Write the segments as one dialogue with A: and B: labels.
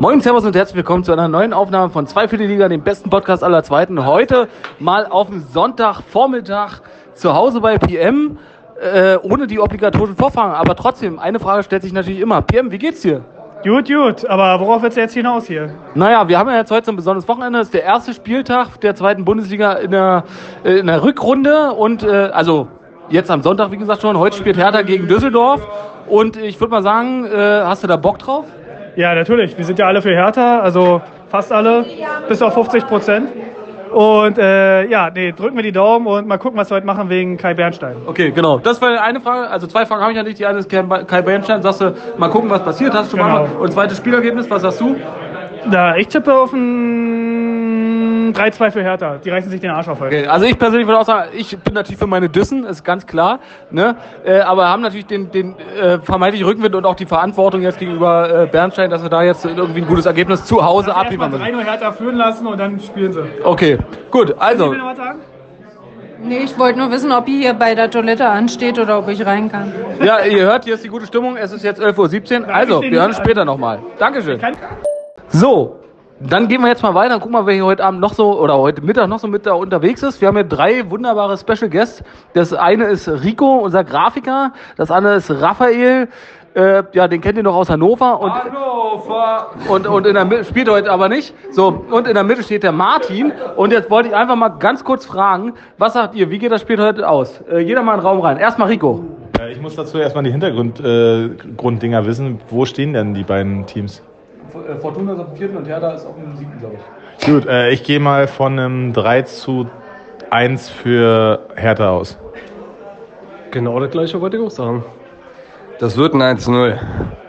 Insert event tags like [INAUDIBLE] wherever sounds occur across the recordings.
A: Moin, Servus und herzlich willkommen zu einer neuen Aufnahme von Zwei für die Liga, dem besten Podcast aller Zweiten. Heute mal auf dem Sonntagvormittag zu Hause bei PM, äh, ohne die obligatorischen Vorfahren. Aber trotzdem, eine Frage stellt sich natürlich immer. PM, wie geht's dir?
B: Gut, gut, aber worauf willst du jetzt hinaus hier?
A: Naja, wir haben ja jetzt heute so ein besonderes Wochenende. Das ist der erste Spieltag der zweiten Bundesliga in der, äh, in der Rückrunde. Und äh, also jetzt am Sonntag, wie gesagt schon, heute spielt Hertha gegen Düsseldorf. Und ich würde mal sagen, äh, hast du da Bock drauf?
B: Ja, natürlich. Wir sind ja alle für Hertha, also fast alle, bis auf 50 Prozent. Und äh, ja, nee, drücken wir die Daumen und mal gucken, was wir heute machen wegen Kai Bernstein.
A: Okay, genau. Das war eine Frage, also zwei Fragen habe ich ja nicht. Die eine ist Kai Bernstein, sagst du, mal gucken, was passiert, hast du
B: Genau.
A: mal. Und zweites Spielergebnis, was sagst du?
B: Da, ich tippe auf ein 3-2 für Hertha. Die reißen sich den Arsch auf heute.
A: Okay, also ich persönlich würde auch sagen, ich bin natürlich für meine Düssen, ist ganz klar. Ne? Äh, aber haben natürlich den, den äh, vermeintlichen Rückenwind und auch die Verantwortung jetzt gegenüber äh, Bernstein, dass wir da jetzt irgendwie ein gutes Ergebnis zu Hause abliefern
B: Erstmal
A: müssen.
B: 3-0 Hertha führen lassen und dann spielen sie.
A: Okay, gut, also.
B: Will noch was sagen?
C: Nee, ich wollte nur wissen, ob ihr hier bei der Toilette ansteht oder ob ich rein kann.
A: Ja, ihr hört, hier ist die gute Stimmung. Es ist jetzt 11.17 Uhr. Also, wir hören später nochmal. Dankeschön. So, dann gehen wir jetzt mal weiter. Guck mal, wer hier heute Abend noch so oder heute Mittag noch so mit da unterwegs ist. Wir haben hier drei wunderbare Special Guests. Das eine ist Rico, unser Grafiker. Das andere ist Raphael. Äh, ja, den kennt ihr noch aus Hannover. Und, und, und in der Mitte spielt er heute aber nicht. So, und in der Mitte steht der Martin. Und jetzt wollte ich einfach mal ganz kurz fragen, was sagt ihr, wie geht das Spiel heute aus? Äh, jeder mal in den Raum rein. Erstmal Rico.
D: Äh, Ich muss dazu erstmal die Hintergrunddinger äh, Grunddinger wissen. Wo stehen denn die beiden Teams?
A: Fortuna ist auf dem vierten und Hertha ist auf dem siebten, glaube ich.
D: Gut, äh, ich gehe mal von einem 3 zu 1 für Hertha aus.
E: Genau das gleiche wollte ich auch sagen.
F: Das wird ein 1-0.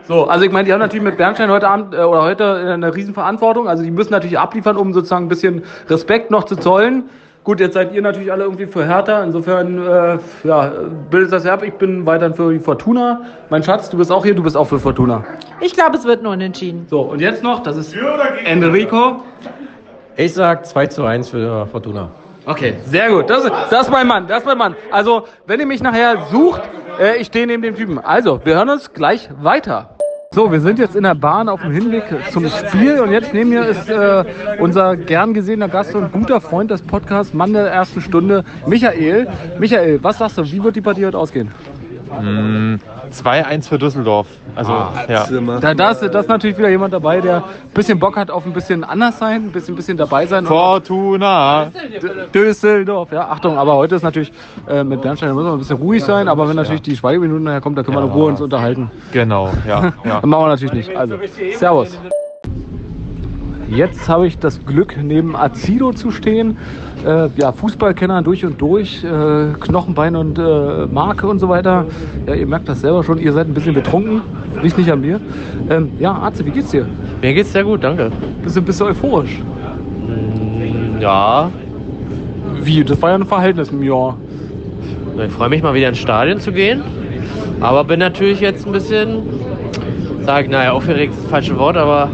A: So, also ich meine, die haben natürlich mit Bernstein heute Abend äh, oder heute eine Riesenverantwortung. Also die müssen natürlich abliefern, um sozusagen ein bisschen Respekt noch zu zollen. Gut, jetzt seid ihr natürlich alle irgendwie für Hertha. Insofern, äh, ja, bildet das ja ab. Ich bin weiterhin für die Fortuna. Mein Schatz, du bist auch hier, du bist auch für Fortuna.
C: Ich glaube, es wird nur unentschieden.
A: So, und jetzt noch, das ist Enrico.
E: Ich sag 2 zu 1 für Fortuna.
A: Okay, sehr gut. Das ist, das ist mein Mann, das ist mein Mann. Also, wenn ihr mich nachher sucht, äh, ich stehe neben dem Typen. Also, wir hören uns gleich weiter. So, wir sind jetzt in der Bahn auf dem Hinweg zum Spiel und jetzt neben mir ist äh, unser gern gesehener Gast und guter Freund des Podcasts, Mann der ersten Stunde, Michael. Michael, was sagst du, wie wird die Partie heute ausgehen?
D: 2-1 für Düsseldorf. Also, ja.
A: Da, da, ist, da ist natürlich wieder jemand dabei, der ein bisschen Bock hat auf ein bisschen anders sein, ein bisschen, bisschen dabei sein.
D: Fortuna!
A: Düsseldorf, ja, Achtung, aber heute ist natürlich äh, mit Bernstein, da müssen wir ein bisschen ruhig sein, aber wenn natürlich die Schweigeminuten nachher kommen, da können wir in Ruhe uns unterhalten.
D: Genau, ja. [LAUGHS] ja.
A: Machen wir natürlich nicht. Also, Servus. Jetzt habe ich das Glück, neben Azido zu stehen. Äh, ja, Fußballkenner durch und durch, äh, Knochenbein und äh, Marke und so weiter. Ja, ihr merkt das selber schon, ihr seid ein bisschen betrunken. Liegt nicht an mir. Ähm, ja, Arze, wie geht's dir?
E: Mir geht's sehr gut, danke.
A: Bist du, bist du euphorisch?
E: Ja,
A: Wie? Das war ja ein Verhältnis im Jahr.
E: ich freue mich mal wieder ins Stadion zu gehen. Aber bin natürlich jetzt ein bisschen, sag naja, aufgeregt ist das falsche Wort, aber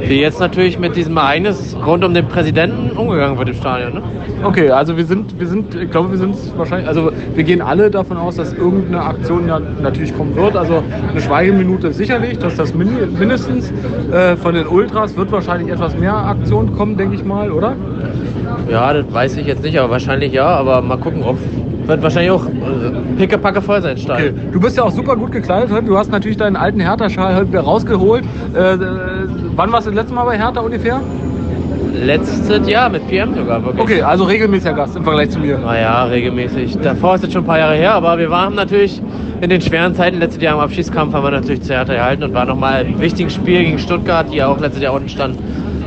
E: wie jetzt natürlich mit diesem Ereignis rund um den Präsidenten umgegangen wird im Stadion. Ne?
A: Okay, also wir sind, wir sind, ich glaube, wir sind wahrscheinlich, also wir gehen alle davon aus, dass irgendeine Aktion ja natürlich kommen wird. Also eine Schweigeminute sicherlich, dass das min mindestens äh, von den Ultras wird wahrscheinlich etwas mehr Aktionen kommen, denke ich mal, oder?
E: Ja, das weiß ich jetzt nicht, aber wahrscheinlich ja. Aber mal gucken, ob wird wahrscheinlich auch äh, pickepacke voll sein,
A: Okay.
E: Stadion.
A: Du bist ja auch super gut gekleidet heute. Du hast natürlich deinen alten Hertha-Schal heute wieder rausgeholt. Äh, äh, wann warst du das letzte Mal bei Hertha ungefähr?
E: Letztes Jahr mit PM sogar, wirklich.
A: Okay, also regelmäßiger Gast im Vergleich zu mir.
E: Naja, regelmäßig. Davor ist jetzt schon ein paar Jahre her, aber wir waren natürlich in den schweren Zeiten letztes Jahr im Abschiedskampf haben wir natürlich zu Hertha gehalten und war nochmal ein wichtiges Spiel gegen Stuttgart, die ja auch letztes Jahr unten stand.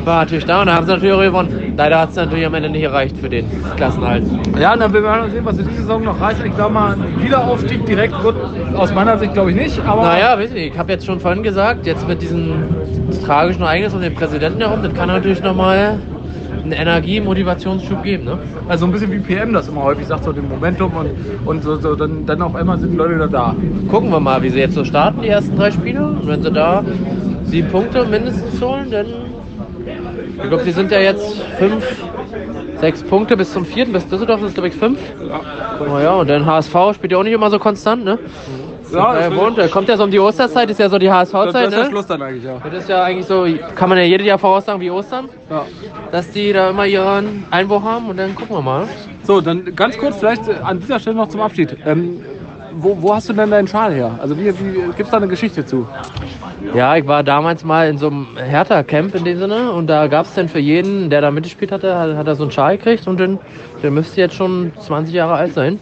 E: War natürlich da und da haben sie natürlich auch gewonnen. Leider hat es natürlich am Ende nicht erreicht für den Klassenhalt.
A: Ja, und dann werden wir mal sehen, was wir diese Saison noch reißen. Ich glaube mal, ein Wiederaufstieg direkt wird aus meiner Sicht, glaube ich, nicht. Aber
E: Naja, weiß nicht, ich habe jetzt schon vorhin gesagt, jetzt mit diesem tragischen Ereignis um den Präsidenten herum, das kann natürlich nochmal einen Energie-, Motivationsschub geben. Ne?
A: Also ein bisschen wie PM das immer häufig sagt, so den Momentum und, und so, so dann, dann auf einmal sind die Leute wieder da.
E: Gucken wir mal, wie sie jetzt so starten, die ersten drei Spiele. Und wenn sie da sieben Punkte mindestens holen, dann. Ich glaube, sie sind ja jetzt fünf, sechs Punkte bis zum vierten, bis Düsseldorf ist, glaube ich, fünf. Naja, und dann HSV spielt ja auch nicht immer so konstant, ne?
A: Ja,
E: Ja,
A: das
E: wohnt, er kommt ja so um die Osterzeit, ist ja so die
A: das
E: HSV-Zeit,
A: ist der
E: ne?
A: Schluss dann eigentlich, ja.
E: Das ist ja eigentlich so, kann man ja jedes Jahr voraussagen wie Ostern,
A: ja.
E: dass die da immer ihren Einbruch haben und dann gucken wir mal.
A: So, dann ganz kurz vielleicht an dieser Stelle noch zum Abschied. Ähm, wo, wo hast du denn deinen Schal her? Also wie, wie gibt es da eine Geschichte zu?
E: Ja, ich war damals mal in so einem Hertha-Camp in dem Sinne und da gab es dann für jeden, der da mitgespielt hatte, hat, hat er so einen Schal gekriegt und dann, der müsste jetzt schon 20 Jahre alt sein.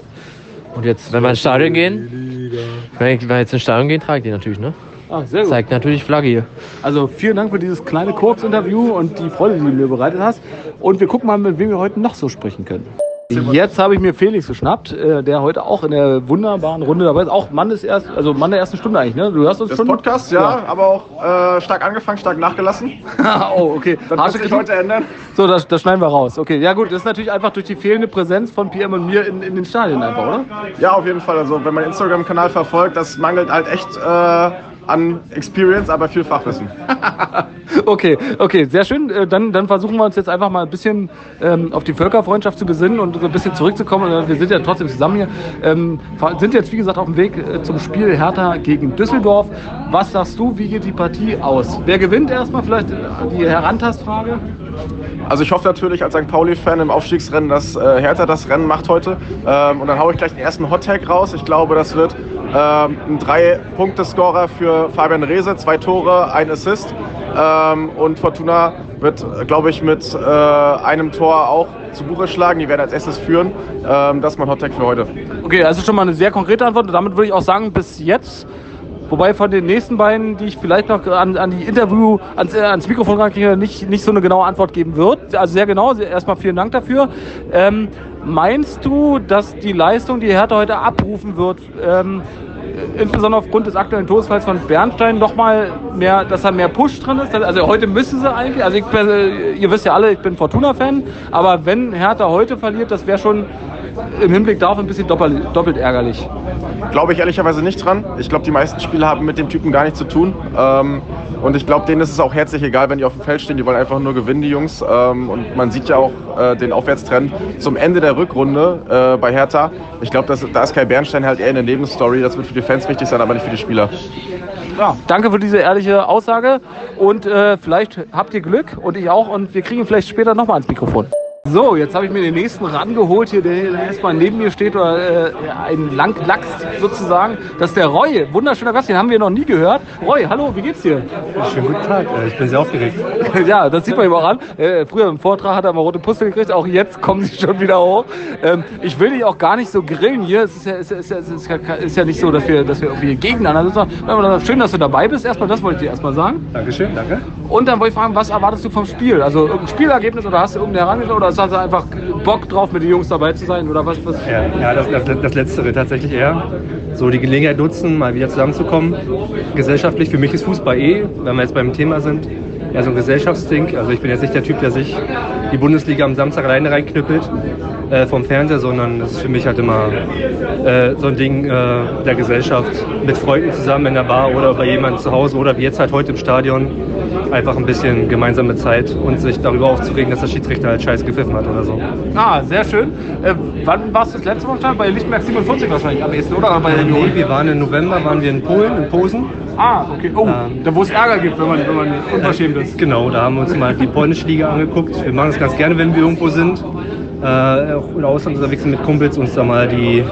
E: Und jetzt, wenn wir ins Stadion gehen, wenn wir jetzt ins Stadion gehen, trage ich die natürlich, ne?
A: Ah, sehr gut.
E: Zeigt natürlich Flagge hier.
A: Also vielen Dank für dieses kleine Kurzinterview und die Freude, die du mir bereitet hast. Und wir gucken mal, mit wem wir heute noch so sprechen können. Jetzt habe ich mir Felix geschnappt, äh, der heute auch in der wunderbaren Runde dabei ist. Auch Mann des ersten, also Mann der ersten Stunde eigentlich, ne? Du hörst uns
G: Des
A: schon?
G: Podcasts, ja, aber auch äh, stark angefangen, stark nachgelassen. [LAUGHS]
A: oh, okay.
G: Das sich
A: Kritik?
G: heute ändern.
A: So, das, das schneiden wir raus. Okay, ja gut, das ist natürlich einfach durch die fehlende Präsenz von PM und mir in, in den Stadien einfach, oder?
G: Ja, auf jeden Fall. Also, wenn man Instagram-Kanal verfolgt, das mangelt halt echt äh, an Experience, aber viel Fachwissen. [LAUGHS]
A: Okay, okay, sehr schön. Äh, Dann, dann versuchen wir uns jetzt einfach mal ein bisschen ähm, auf die Völkerfreundschaft zu besinnen und so ein bisschen zurückzukommen. Äh, Wir sind ja trotzdem zusammen hier. Ähm, sind jetzt, wie gesagt, auf dem Weg äh, zum Spiel Hertha gegen Düsseldorf. Was sagst du, wie geht die Partie aus? Wer gewinnt erstmal? Vielleicht die Herantastfrage?
G: Also ich hoffe natürlich als St. Pauli-Fan im Aufstiegsrennen, dass äh, Hertha das Rennen macht heute. Ähm, und dann haue ich gleich den ersten Hot-Tag raus. Ich glaube, das wird ähm, ein Drei-Punkte-Scorer für Fabian Reese. Zwei Tore, ein Assist. Ähm, und Fortuna wird, glaube ich, mit äh, einem Tor auch zu Buche schlagen. Die werden als erstes führen. Ähm, das ist mein Hot-Tag für heute.
A: Okay, also schon mal eine sehr konkrete Antwort. Und damit würde ich auch sagen, bis jetzt. Wobei von den nächsten beiden, die ich vielleicht noch an, an die Interview, ans, äh, ans Mikrofon rankriege, nicht, nicht so eine genaue Antwort geben wird. Also sehr genau. Erstmal vielen Dank dafür. Ähm, meinst du, dass die Leistung, die Hertha heute abrufen wird, ähm, insbesondere aufgrund des aktuellen Todesfalls von Bernstein noch mal mehr, dass da mehr Push drin ist. Also heute müssen sie eigentlich, also ich, ihr wisst ja alle, ich bin Fortuna-Fan, aber wenn Hertha heute verliert, das wäre schon im Hinblick darauf ein bisschen doppelt, doppelt ärgerlich.
G: Glaube ich ehrlicherweise nicht dran. Ich glaube, die meisten Spieler haben mit dem Typen gar nichts zu tun. Ähm, und ich glaube, denen ist es auch herzlich egal, wenn die auf dem Feld stehen. Die wollen einfach nur gewinnen, die Jungs. Ähm, und man sieht ja auch äh, den Aufwärtstrend zum Ende der Rückrunde äh, bei Hertha. Ich glaube, da ist Kai Bernstein halt eher eine Nebenstory. Das wird für die Fans wichtig sein, aber nicht für die Spieler.
A: Ja, danke für diese ehrliche Aussage und äh, vielleicht habt ihr Glück und ich auch und wir kriegen vielleicht später nochmal ans Mikrofon. So, jetzt habe ich mir den nächsten rangeholt hier, der erstmal neben mir steht oder äh, ein Langlachs sozusagen. Das ist der Roy, wunderschöner Gast, den haben wir noch nie gehört. Roy, hallo, wie geht's dir?
H: Schönen guten Tag, äh, ich bin sehr aufgeregt. [LAUGHS]
A: ja, das sieht man ihm auch an. Äh, früher im Vortrag hat er mal rote Pustel gekriegt, auch jetzt kommen sie schon wieder hoch. Ähm, ich will dich auch gar nicht so grillen hier. Es ist ja, es ist ja, es ist ja, ist ja nicht so, dass wir, dass wir irgendwie gegeneinander sind. Schön, dass du dabei bist. Erstmal, das wollte ich dir erstmal sagen.
H: Dankeschön, danke.
A: Und dann wollte ich fragen, was erwartest du vom Spiel? Also irgendein Spielergebnis oder hast du irgendeine Herangehensweise oder hast du einfach Bock drauf, mit den Jungs dabei zu sein? Oder was? was?
H: Ja, ja das, das, das Letztere tatsächlich eher. So die Gelegenheit nutzen, mal wieder zusammenzukommen. Gesellschaftlich, für mich ist Fußball eh, wenn wir jetzt beim Thema sind, eher so ein Gesellschaftsding. Also ich bin jetzt nicht der Typ, der sich die Bundesliga am Samstag alleine reinknüppelt äh, vom Fernseher, sondern das ist für mich halt immer äh, so ein Ding äh, der Gesellschaft mit Freunden zusammen in der Bar oder bei jemandem zu Hause oder wie jetzt halt heute im Stadion. Einfach ein bisschen gemeinsame Zeit und sich darüber aufzuregen, dass der Schiedsrichter halt scheiß gepfiffen hat oder so.
A: Ah, sehr schön. Äh, wann warst du das letzte Mal im Stadion? Bei Lichtenberg 47 wahrscheinlich am ehesten, oder? Bei
H: Nee, wir waren im November, waren wir in Polen, in Posen.
A: Ah, okay. Oh,
H: Ähm,
A: da wo es Ärger gibt, wenn man, wenn man unverschämt ist.
H: Genau, da haben wir uns mal die polnische Liga angeguckt. Wir machen es ganz gerne, wenn wir irgendwo sind. Äh, auch im Ausland unterwegs sind mit Kumpels, uns da mal die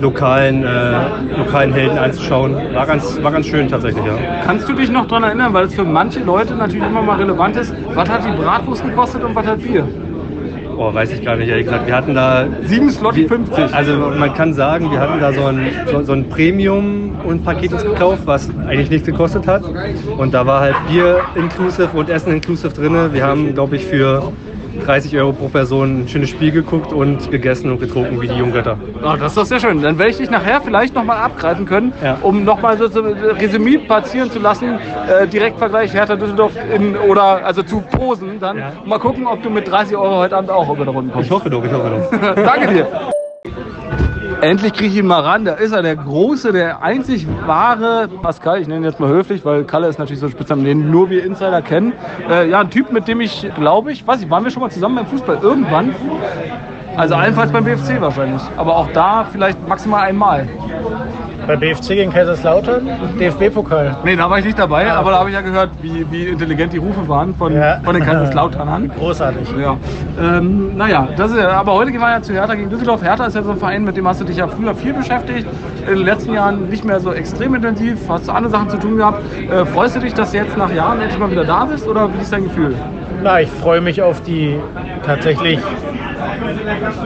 H: lokalen, äh, lokalen Helden anzuschauen. War ganz, war ganz schön tatsächlich, ja.
A: Kannst du dich noch daran erinnern, weil es für manche Leute natürlich immer mal relevant ist, was hat die Bratwurst gekostet und was hat Bier?
H: Oh, weiß ich gar nicht, ehrlich gesagt. Wir hatten da
A: 7 Slotty 50.
H: Also man kann sagen, wir hatten da so ein, so, so ein Premium und Paket gekauft, was eigentlich nichts gekostet hat. Und da war halt Bier inclusive und Essen inclusive drin. Wir haben, glaube ich, für 30 Euro pro Person ein schönes Spiel geguckt und gegessen und getrunken wie die Junggötter.
A: Ah, das ist doch sehr schön. Dann werde ich dich nachher vielleicht nochmal abgreifen können,
H: Ja.
A: um nochmal so, so ein Resümee passieren zu lassen. Äh, Direktvergleich Hertha Düsseldorf in, oder also zu Posen. Dann
H: Ja.
A: mal gucken, ob du mit 30 Euro heute Abend auch über die Runde kommst.
H: Ich hoffe doch, ich hoffe doch. [LAUGHS]
A: Danke dir. Endlich kriege ich ihn mal ran. Da ist er, der große, der einzig wahre Pascal. Ich nenne ihn jetzt mal höflich, weil Kalle ist natürlich so ein Spitznamen, den nur wir Insider kennen. Äh, ja, ein Typ, mit dem ich, glaube ich, weiß ich, waren wir schon mal zusammen beim Fußball? Irgendwann. Also allenfalls beim BFC wahrscheinlich. Aber auch da vielleicht maximal einmal.
I: Bei BFC gegen Kaiserslautern, DFB-Pokal.
A: Nee, da war ich nicht dabei, aber da habe ich ja gehört, wie, wie intelligent die Rufe waren von,
I: Ja.
A: von den Kaiserslauternern. [LAUGHS]
I: Großartig.
A: Ja. Ähm, naja, das ist, ja- aber heute gehen wir ja zu Hertha gegen Düsseldorf. Hertha ist ja so ein Verein, mit dem hast du dich ja früher viel beschäftigt. In den letzten Jahren nicht mehr so extrem intensiv. Hast du andere Sachen zu tun gehabt. Äh, freust du dich, dass du jetzt nach Jahren endlich mal wieder da bist oder wie ist dein Gefühl?
I: Na, ich freue mich auf die tatsächlich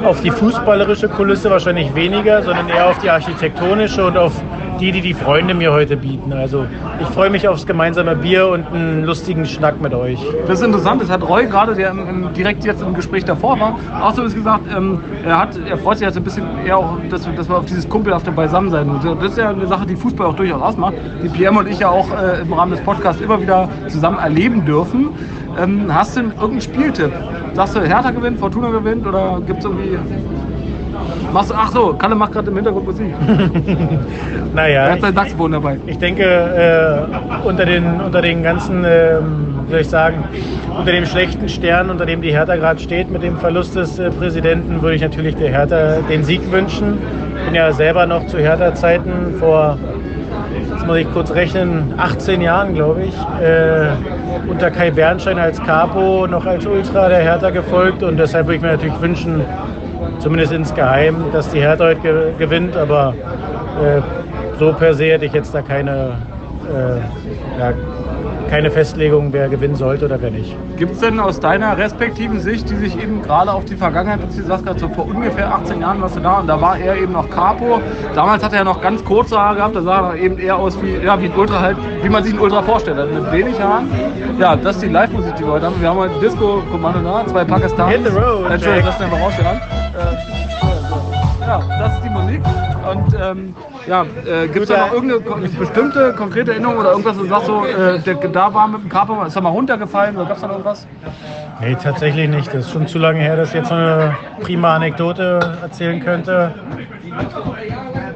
I: auf die fußballerische Kulisse wahrscheinlich weniger, sondern eher auf die architektonische und auf die, die die Freunde mir heute bieten. Also ich freue mich aufs gemeinsame Bier und einen lustigen Schnack mit euch.
A: Das ist interessant, das hat Roy gerade, der im, im, direkt jetzt im Gespräch davor war, auch so gesagt, ähm, er, hat, er freut sich jetzt ein bisschen eher auch, dass, wir- dass wir auf dieses kumpelhafte Beisammensein. Das ist ja eine Sache, die Fußball auch durchaus ausmacht, die Pierre und ich ja auch äh, im Rahmen des Podcasts immer wieder zusammen erleben dürfen. Ähm, hast du denn irgendeinen Spieltipp? Sagst du, Hertha gewinnt, Fortuna gewinnt oder gibt es irgendwie... Machst du, ach so, Kalle macht gerade im Hintergrund Musik. [LAUGHS]
I: Naja,
A: Er hat sein Saxophon dabei.
I: Ich denke, äh, unter, den, unter den ganzen, wie soll ich sagen, unter dem schlechten Stern, unter dem die Hertha gerade steht, mit dem Verlust des äh, Präsidenten, würde ich natürlich der Hertha den Sieg wünschen. Ich bin ja selber noch zu Hertha-Zeiten vor, jetzt muss ich kurz rechnen, 18 Jahren, glaube ich, äh, unter Kai Bernstein als Capo noch als Ultra der Hertha gefolgt. Und deshalb würde ich mir natürlich wünschen, zumindest insgeheim, dass die Hertha heute ge gewinnt, aber äh, so per se hätte ich jetzt da keine, äh, ja, keine Festlegung, wer gewinnen sollte oder wer nicht.
A: Gibt es denn aus deiner respektiven Sicht, die sich eben gerade auf die Vergangenheit bezieht, du sagst gerade so vor ungefähr 18 Jahren warst du da und da war er eben noch Capo. Damals hat er ja noch ganz kurze Haare gehabt, da sah er eben eher aus wie, ja, wie ein Ultra halt, wie man sich ein Ultra vorstellt, also mit wenig Haaren. Ja, das ist die Live-Musik, die wir heute haben. Wir haben heute Disco-Kommando da, zwei Pakistanis.
I: Hit the road,
A: Entschuldigung, lass den mal rausstellen. Äh, ja, das ist die Musik. Und ähm, ja, äh, gibt es da noch irgendeine bestimmte konkrete Erinnerung oder irgendwas, wo du sagst, so, äh, der da war mit dem Capo, ist er mal runtergefallen oder gab es da noch irgendwas?
I: Nee, tatsächlich nicht. Das ist schon zu lange her, dass ich jetzt eine prima Anekdote erzählen könnte.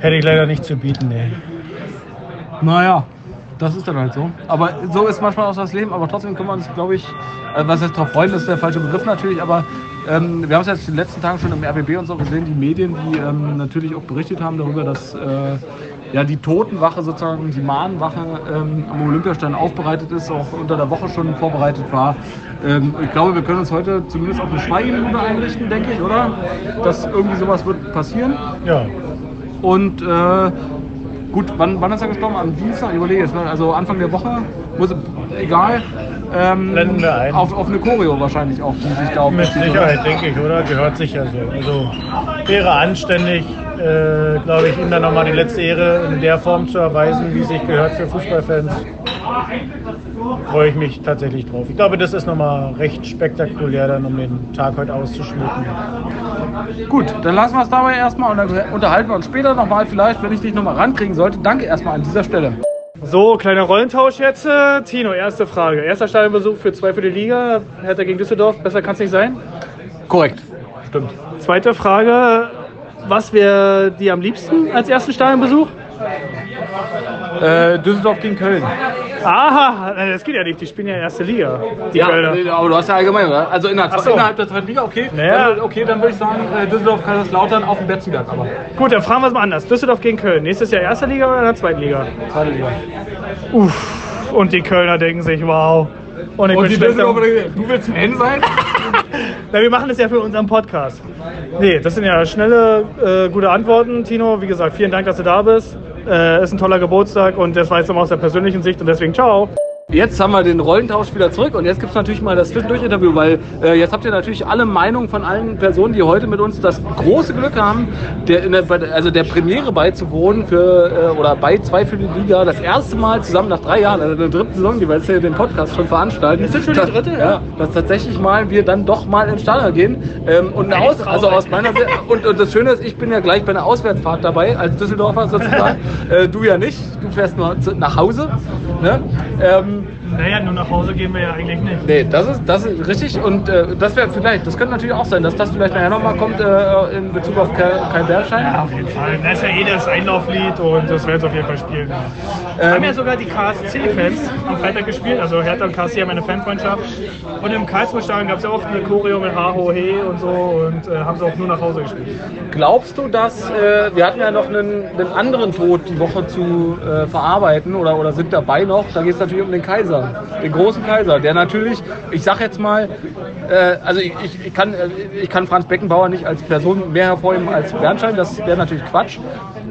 I: Hätte ich leider nicht zu bieten, nee.
A: Naja, das ist dann halt so. Aber so ist manchmal auch das Leben. Aber trotzdem können wir uns, glaube ich, äh, was heißt drauf freuen, das ist der falsche Begriff natürlich. Aber ähm, wir haben es jetzt in den letzten Tagen schon im RBB und so gesehen, die Medien, die ähm, natürlich auch berichtet haben darüber, dass äh, ja, die Totenwache sozusagen, die Mahnwache ähm, am Olympiastadion aufbereitet ist, auch unter der Woche schon vorbereitet war. Ähm, ich glaube, wir können uns heute zumindest auf eine Schweigeminute einrichten, denke ich, oder? Dass irgendwie sowas wird passieren.
I: Ja,
A: Und äh, gut, wann, wann ist er gestorben? Am Dienstag? Ich überlege jetzt, ne? also Anfang der Woche, muss, egal. Ähm,
I: Blenden wir ein.
A: Auf, auf eine Choreo wahrscheinlich auch, die sich da
I: mit Sicherheit, denke ich, oder? Gehört sicher so. Also wäre anständig, äh, glaube ich, ihm dann nochmal die letzte Ehre in der Form zu erweisen, wie sich gehört für Fußballfans. Freue ich mich tatsächlich drauf. Ich glaube, das ist nochmal recht spektakulär, dann um den Tag heute auszuschmücken.
A: Gut, dann lassen wir es dabei erstmal und dann unterhalten wir uns später nochmal vielleicht, wenn ich dich nochmal rankriegen sollte. Danke erstmal an dieser Stelle.
I: So, kleiner Rollentausch jetzt. Äh, Tino, erste Frage. Erster Stadionbesuch für zwei für die Liga. Hertha gegen Düsseldorf. Besser kann es nicht sein.
A: Korrekt.
I: Stimmt. Zweite Frage. Was wäre dir am liebsten als ersten Stadionbesuch?
A: Äh, Düsseldorf gegen Köln.
I: Aha, das geht ja nicht. Die spielen ja erste Liga. Die
A: Ja,
I: Kölner.
A: aber du hast ja allgemein, oder? Also innerhalb,
I: so.
A: innerhalb der zweiten Liga, okay.
I: Naja.
A: Dann, okay, dann würde ich sagen, äh, Düsseldorf, Kaiserslautern auf dem Betzenberg, aber
I: Gut, dann fragen wir es mal anders. Düsseldorf gegen Köln. Nächstes Jahr erste Liga oder in der zweiten Liga?
A: zweite Liga.
I: Uff. Und die Kölner denken sich, wow. Und, ich
A: Und
I: bin
A: die Düsseldorfer, du willst ein N sein? [LAUGHS]
I: Na, wir machen das ja für unseren Podcast. Nee, das sind ja schnelle, äh, gute Antworten, Tino. Wie gesagt, vielen Dank, dass du da bist. Äh, ist ein toller Geburtstag und das war jetzt nochmal aus der persönlichen Sicht und deswegen ciao.
A: Jetzt haben wir den Rollentausch wieder zurück und jetzt gibt es natürlich mal das Zwischendurch-Interview, weil äh, jetzt habt ihr natürlich alle Meinungen von allen Personen, die heute mit uns das große Glück haben, der, der, also der Premiere beizuwohnen für, äh, oder bei zwei für die Liga, das erste Mal zusammen nach drei Jahren, also der dritten Saison, die wir jetzt hier den Podcast schon veranstalten.
I: Ist das schon die
A: dass-
I: dritte, ja?
A: Ja, dass tatsächlich mal wir dann doch mal ins Stadion gehen. Ähm, und Aus, also aus meiner Sicht, und, und das Schöne ist, ich bin ja gleich bei einer Auswärtsfahrt dabei, als Düsseldorfer sozusagen. [LAUGHS] äh, du ja nicht, du fährst nur nach Hause. Ne? Ähm,
B: Naja, nur nach Hause gehen wir ja eigentlich nicht.
A: Nee, das ist, das ist richtig und äh, das wäre vielleicht, das könnte natürlich auch sein, dass das vielleicht nachher nochmal kommt äh, in Bezug auf Kai, Kai Bernstein.
B: Ja, auf jeden Fall. Das ist ja eh das Einlauflied und das werden sie auf jeden Fall spielen. Ähm, haben ja sogar die KSC-Fans am Freitag gespielt, also Hertha und KSC haben eine Fanfreundschaft. Und im Karlsruhe-Stadion gab es ja auch eine Choreo mit Haho He und so und äh, haben sie auch nur nach Hause gespielt.
A: Glaubst du, dass äh, wir hatten ja noch einen, einen anderen Tod die Woche zu äh, verarbeiten oder, oder sind dabei noch? Da geht es natürlich um den Kaiser, den großen Kaiser, der natürlich, ich sag jetzt mal, äh, also ich, ich, ich, kann, äh, ich kann Franz Beckenbauer nicht als Person mehr hervorheben als Bernstein, das wäre natürlich Quatsch.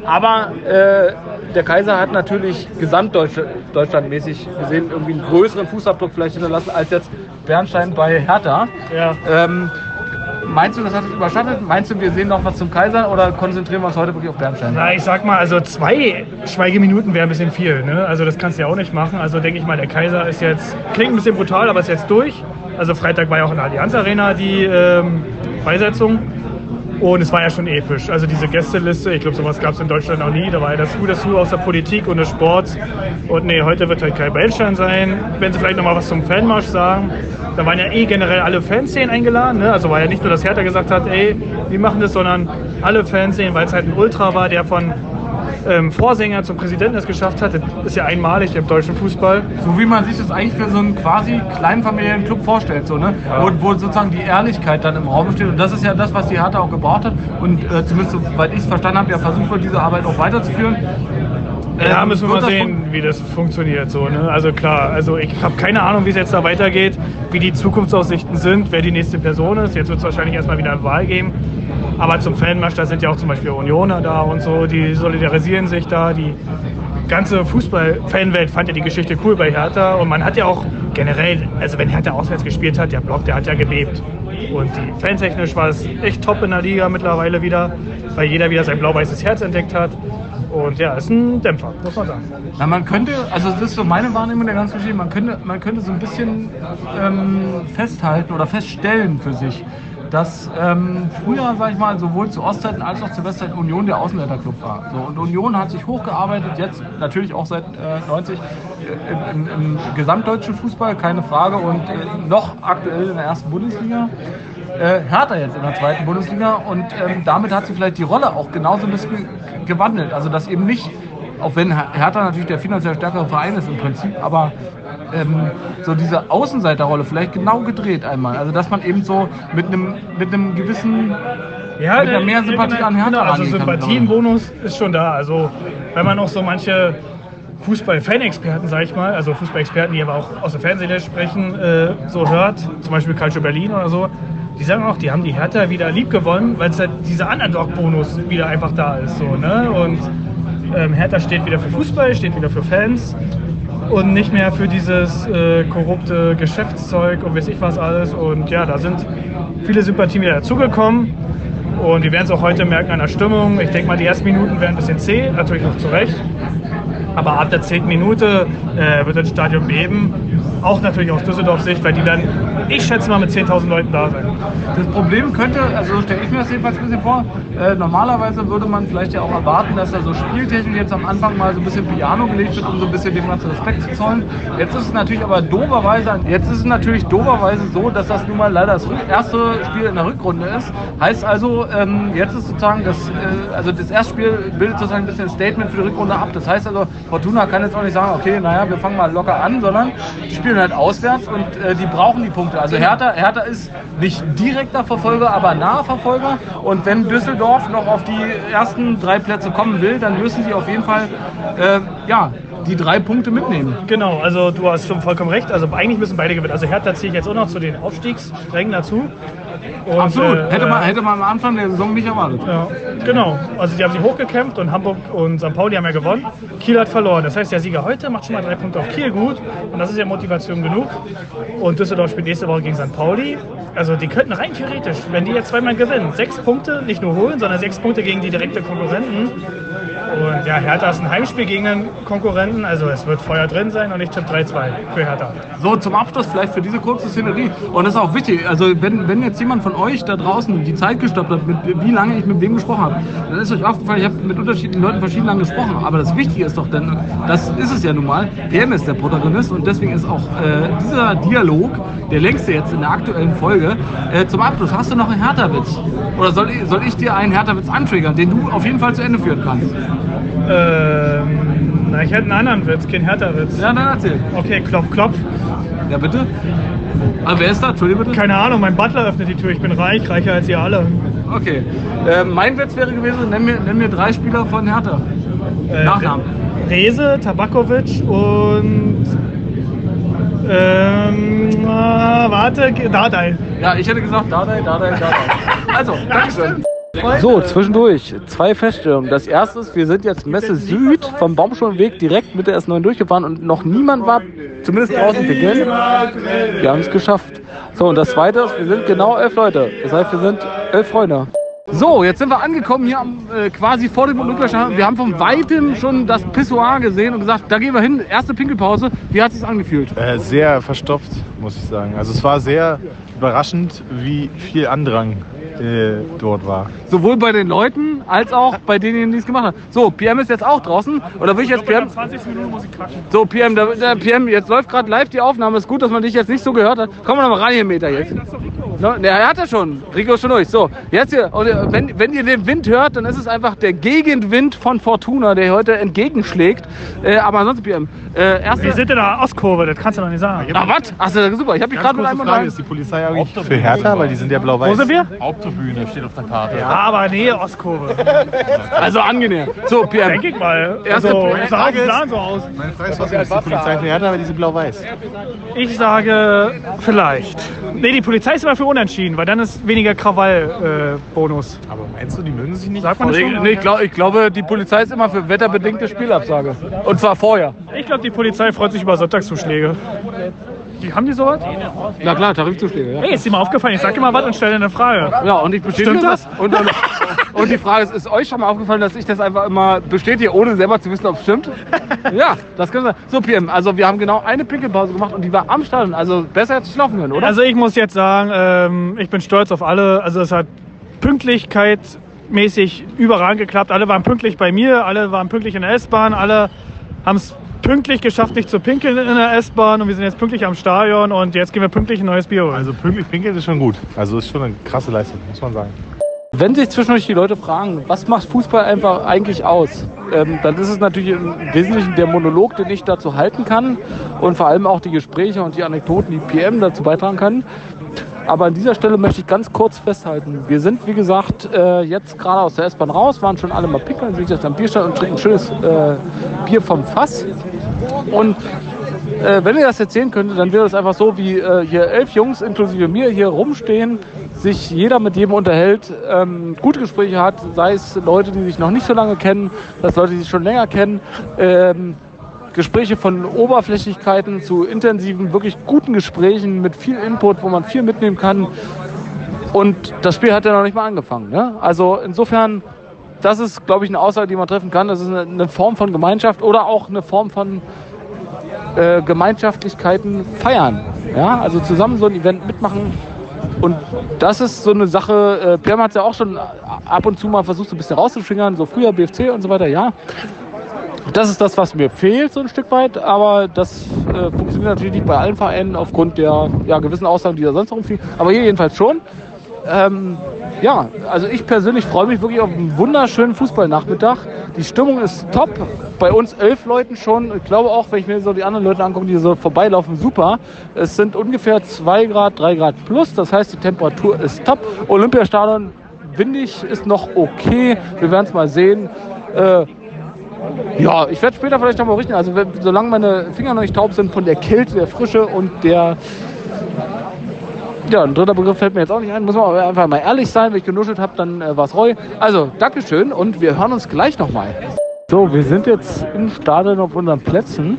A: Aber äh, der Kaiser hat natürlich gesamtdeutschlandmäßig gesehen irgendwie einen größeren Fußabdruck vielleicht hinterlassen als jetzt Bernstein bei Hertha.
B: Ja.
A: Ähm, meinst du, das hat es überschattet? Meinst du, wir sehen noch was zum Kaiser oder konzentrieren wir uns heute wirklich auf Bernstein?
B: Na, ich sag mal, also zwei Schweigeminuten wäre ein bisschen viel. Ne? Also das kannst du ja auch nicht machen. Also denke ich mal, der Kaiser ist jetzt, klingt ein bisschen brutal, aber ist jetzt durch. Also Freitag war ja auch in der Allianz Arena die ähm, Beisetzung. Und es war ja schon episch. Also diese Gästeliste, ich glaube, sowas gab es in Deutschland noch nie. Da war ja das Hu, das Hu aus der Politik und des Sports. Und nee, heute wird halt Kai Bellstein sein. Wenn Sie vielleicht noch mal was zum Fanmarsch sagen. Da waren ja eh generell alle Fanszenen eingeladen. Ne? Also war ja nicht nur, dass Hertha gesagt hat, ey, wir machen das, sondern alle Fanszenen, weil es halt ein Ultra war, der von ähm, Vorsänger zum Präsidenten es geschafft hat. Das ist ja einmalig im deutschen Fußball.
A: So wie man sich das eigentlich für so einen quasi kleinfamiliären Club vorstellt, so, ne?
B: Ja.
A: Wo, wo sozusagen die Ehrlichkeit dann im Raum steht. Und das ist ja das, was die Hertha auch gebraucht hat. Und äh, zumindest soweit ich es verstanden habe, ja versucht wird, diese Arbeit auch weiterzuführen.
B: Ja,
A: Ähm,
B: müssen wir mal sehen, wie das funktioniert. So, ne? Also klar, also ich habe keine Ahnung, wie es jetzt da weitergeht, wie die Zukunftsaussichten sind, wer die nächste Person ist. Jetzt wird es wahrscheinlich erstmal wieder eine Wahl geben. Aber zum Fanmarsch, da sind ja auch zum Beispiel Unioner da und so, die solidarisieren sich da. Die ganze Fußball-Fanwelt fand ja die Geschichte cool bei Hertha. Und man hat ja auch generell, also wenn Hertha auswärts gespielt hat, der Block, der hat ja gebebt. Und die fantechnisch war es echt top in der Liga mittlerweile wieder, weil jeder wieder sein blau-weißes Herz entdeckt hat. Und ja, ist ein Dämpfer, muss man sagen.
A: Na, man könnte, also das ist so meine Wahrnehmung der ganzen Geschichte, man könnte, man könnte so ein bisschen ähm, festhalten oder feststellen für sich, dass ähm, früher, sag ich mal, sowohl zu Ostzeiten als auch zu Westzeiten Union der Außenseiterclub war. So, und Union hat sich hochgearbeitet, jetzt natürlich auch seit äh, 90 äh, im, im, gesamtdeutschen Fußball, keine Frage, und äh, noch aktuell in der ersten Bundesliga. Äh, Hertha jetzt in der zweiten Bundesliga und ähm, damit hat sie vielleicht die Rolle auch genauso ein bisschen gewandelt. Also dass eben nicht auch wenn Her- Hertha natürlich der finanziell stärkere Verein ist im Prinzip, aber ähm, so diese Außenseiterrolle vielleicht genau gedreht einmal. Also dass man eben so mit einem mit einem gewissen
B: Ja,
A: Mit einer mehr Sympathie an Hertha
B: genau, also Sympathienbonus ist schon da. Also wenn man auch so manche Fußball-Fan-Experten, sag ich mal, also Fußballexperten, die aber auch aus der Fernsehwelt sprechen, äh, so hört, zum Beispiel Calcio Berlin oder so, die sagen auch, die haben die Hertha wieder lieb gewonnen, weil es halt dieser Underdog-Bonus wieder einfach da ist. So, ne? Und ähm, Hertha steht wieder für Fußball, steht wieder für Fans und nicht mehr für dieses äh, korrupte Geschäftszeug und weiß ich was alles. Und ja, da sind viele Sympathien wieder dazugekommen. Und wir werden es auch heute merken an der Stimmung. Ich denke mal, die ersten Minuten werden ein bisschen zäh, natürlich noch zu Recht. Aber ab der 10. Minute äh, wird das Stadion beben. Auch natürlich aus Düsseldorf Sicht, weil die werden, ich schätze mal, mit 10.000 Leuten da sein.
A: Das Problem könnte, also so stelle ich mir das jedenfalls ein bisschen vor, äh, normalerweise würde man vielleicht ja auch erwarten, dass da so Spieltechnik jetzt am Anfang mal so ein bisschen Piano gelegt wird, um so ein bisschen dem ganzen Respekt zu zollen. Jetzt ist es natürlich aber doberweise, jetzt ist es natürlich doberweise so, dass das nun mal leider das erste Spiel in der Rückrunde ist. Heißt also, ähm, jetzt ist sozusagen das, äh, also das erste Spiel bildet sozusagen ein bisschen ein Statement für die Rückrunde ab. Das heißt also, Fortuna kann jetzt auch nicht sagen, okay, naja, wir fangen mal locker an, sondern die spielen halt auswärts und äh, die brauchen die Punkte. Also Hertha, Hertha ist nicht direkter Verfolger, aber naher Verfolger. Und wenn Düsseldorf noch auf die ersten drei Plätze kommen will, dann müssen sie auf jeden Fall äh, ja, die drei Punkte mitnehmen.
B: Genau, also du hast schon vollkommen recht. Also eigentlich müssen beide gewinnen. Also Hertha ziehe ich jetzt auch noch zu den Aufstiegsrängen dazu. Und,
A: Absolut.
B: äh,
A: hätte, man,
B: äh,
A: hätte man am Anfang der Saison nicht erwartet.
B: Ja, genau. Also die haben sich hochgekämpft und Hamburg und St. Pauli haben ja gewonnen. Kiel hat verloren. Das heißt, der Sieger heute macht schon mal drei Punkte auf Kiel gut. Und das ist ja Motivation genug. Und Düsseldorf spielt nächste Woche gegen St. Pauli. Also die könnten rein theoretisch, wenn die jetzt zweimal gewinnen, sechs Punkte nicht nur holen, sondern sechs Punkte gegen die direkte Konkurrenten. Und ja, Hertha ist ein Heimspiel gegen einen Konkurrenten, also es wird Feuer drin sein und ich tippe 3-2 für Hertha.
A: So, zum Abschluss vielleicht für diese kurze Szenerie. Und das ist auch wichtig. Also, wenn, wenn jetzt jemand von euch da draußen die Zeit gestoppt hat, mit, wie lange ich mit wem gesprochen habe, dann ist euch aufgefallen, ich habe mit unterschiedlichen Leuten verschieden lange gesprochen. Aber das Wichtige ist doch, denn das ist es ja nun mal, PM ist der Protagonist und deswegen ist auch äh, dieser Dialog der längste jetzt in der aktuellen Folge. Äh, zum Abschluss, hast du noch einen Hertha-Witz? Oder soll soll ich dir einen Hertha-Witz antriggern, den du auf jeden Fall zu Ende führen kannst?
B: Ähm, na, ich hätte einen anderen Witz, kein Hertha-Witz.
A: Ja, dann erzähl.
B: Okay, klopf, klopf.
A: Ja, bitte? Aber wer ist da? Entschuldigung bitte?
B: Keine Ahnung, mein Butler öffnet die Tür, ich bin reich, reicher als ihr alle.
A: Okay. Äh, mein Witz wäre gewesen, nenn mir, nenn mir drei Spieler von Hertha.
B: Äh,
A: Nachnamen.
B: Rese, Tabakovic und. Ähm, äh, warte, Dardai.
A: Ja, ich hätte gesagt Dardai, Dardai, Dardai. [LAUGHS] Also, Dankeschön. So, zwischendurch zwei Feststellungen. Das erste ist, wir sind jetzt Messe Süd vom Baumschulenweg direkt mit der S9 durchgefahren und noch niemand war zumindest draußen pickeln. Wir haben es geschafft. So, und das zweite ist, wir sind genau elf Leute. Das heißt, wir sind elf Freunde. So, jetzt sind wir angekommen hier am, äh, quasi vor dem Olympiastadion. Wir haben von weitem schon das Pissoir gesehen und gesagt, da gehen wir hin. Erste Pinkelpause. Wie hat es sich angefühlt?
D: Äh, sehr verstopft, muss ich sagen. Also es war sehr überraschend, wie viel Andrang äh, dort war.
A: Sowohl bei den Leuten als auch bei denen, die es gemacht haben. So, PM ist jetzt auch draußen. Oder will ich jetzt PM?
B: 20 Minuten muss ich kacken.
A: So, PM, der, der PM, jetzt läuft gerade live die Aufnahme. Ist gut, dass man dich jetzt nicht so gehört hat. Komm mal noch mal rein hier, Meter jetzt. No, der hat er schon. Rico ist schon durch. So, jetzt hier. Und äh, wenn, wenn ihr den Wind hört, dann ist es einfach der Gegenwind von Fortuna, der heute entgegenschlägt. Äh, aber ansonsten, PM. Äh, erste.
B: Wir sind in der Ostkurve, das kannst du noch nicht sagen.
A: Ach, was? Achso, super. Ich habe mich gerade mit einem
D: Frage, ist die Polizei eigentlich für Hertha, weil die sind ja blau-weiß.
B: Wo sind wir?
E: Haupttribüne steht auf der Karte.
B: Ja, aber nee, Ostkurve.
A: Also angenehm. So, PM.
B: Denke ich mal.
A: Erste
B: Also, dem
D: ist-
B: Plan so aus.
D: Meine Frage ist, was ist die Polizei für Hertha, weil die sind blau-weiß.
B: Ich sage vielleicht. Nee, die Polizei ist immer für unentschieden, weil dann ist weniger Krawall-Bonus.
D: Aber meinst du, die mögen sich nicht?
B: Sagt man
A: Nee,
B: schon?
A: nee, ich, glaub, ich glaube, die Polizei ist immer für wetterbedingte Spielabsage. Und zwar vorher.
B: Ich glaube, die Polizei freut sich über Sonntagszuschläge. Die, haben die sowas?
A: Na klar, Tarifzuschläge, ja.
B: Hey, ist dir mal aufgefallen? Ich sag dir mal was und stelle eine Frage.
A: Ja, und ich bestätige
B: Stimmt das?
A: Und, und, [LAUGHS] und die Frage ist, ist euch schon mal aufgefallen, dass ich das einfach immer bestätige, ohne selber zu wissen, ob es stimmt? [LAUGHS] Ja, das können wir. So, PM, also wir haben genau eine Pinkelpause gemacht und die war am Stadion. Also besser hätte es laufen können, oder?
B: Also ich muss jetzt sagen, ähm, ich bin stolz auf alle. Also es hat pünktlichkeitsmäßig überragend geklappt. Alle waren pünktlich bei mir, alle waren pünktlich in der S-Bahn, alle haben es pünktlich geschafft, nicht zu pinkeln in der S-Bahn und wir sind jetzt pünktlich am Stadion und jetzt gehen wir pünktlich ein neues Bier holen.
D: Also pünktlich pinkeln ist schon gut. Also ist schon eine krasse Leistung, muss man sagen.
A: Wenn sich zwischendurch die Leute fragen, was macht Fußball einfach eigentlich aus, ähm, dann ist es natürlich im Wesentlichen der Monolog, den ich dazu halten kann und vor allem auch die Gespräche und die Anekdoten, die PM dazu beitragen kann. Aber an dieser Stelle möchte ich ganz kurz festhalten. Wir sind, wie gesagt, äh, jetzt gerade aus der S-Bahn raus, waren schon alle mal pickeln, sind jetzt am Bierstand und trinken schönes äh, Bier vom Fass. Und äh, wenn ihr das erzählen könntet, dann wäre es einfach so, wie äh, hier elf Jungs inklusive mir hier rumstehen, sich jeder mit jedem unterhält, ähm, gute Gespräche hat, sei es Leute, die sich noch nicht so lange kennen, es Leute, die sich schon länger kennen, ähm, Gespräche von Oberflächlichkeiten zu intensiven, wirklich guten Gesprächen mit viel Input, wo man viel mitnehmen kann. Und das Spiel hat ja noch nicht mal angefangen. Ne? Also insofern, das ist, glaube ich, eine Aussage, die man treffen kann. Das ist eine, Form von Gemeinschaft oder auch eine Form von äh, Gemeinschaftlichkeiten feiern. Ja? Also zusammen so ein Event mitmachen. Und das ist so eine Sache, äh, Pierre hat es ja auch schon ab und zu mal versucht, so ein bisschen rauszufingern, so früher BFC und so weiter, ja. Das ist das, was mir fehlt, so ein Stück weit, aber das äh, funktioniert natürlich nicht bei allen Vereinen aufgrund der ja, gewissen Aussagen, die da sonst rumfliegen. Aber hier jedenfalls schon. Ähm, ja, also ich persönlich freue mich wirklich auf einen wunderschönen Fußballnachmittag. Die Stimmung ist top. Bei uns elf Leuten schon. Ich glaube auch, wenn ich mir so die anderen Leute angucke, die so vorbeilaufen, super. Es sind ungefähr 2 Grad, 3 Grad plus. Das heißt, die Temperatur ist top. Olympiastadion windig ist noch okay. Wir werden es mal sehen. Äh, ja, ich werde später vielleicht noch mal richten. Also solange meine Finger noch nicht taub sind von der Kälte, der Frische und der ja, ein dritter Begriff fällt mir jetzt auch nicht ein. Muss man aber einfach mal ehrlich sein. Wenn ich genuschelt habe, dann äh, war es Roy. Also, Dankeschön und wir hören uns gleich nochmal. So, wir sind jetzt im Stadion auf unseren Plätzen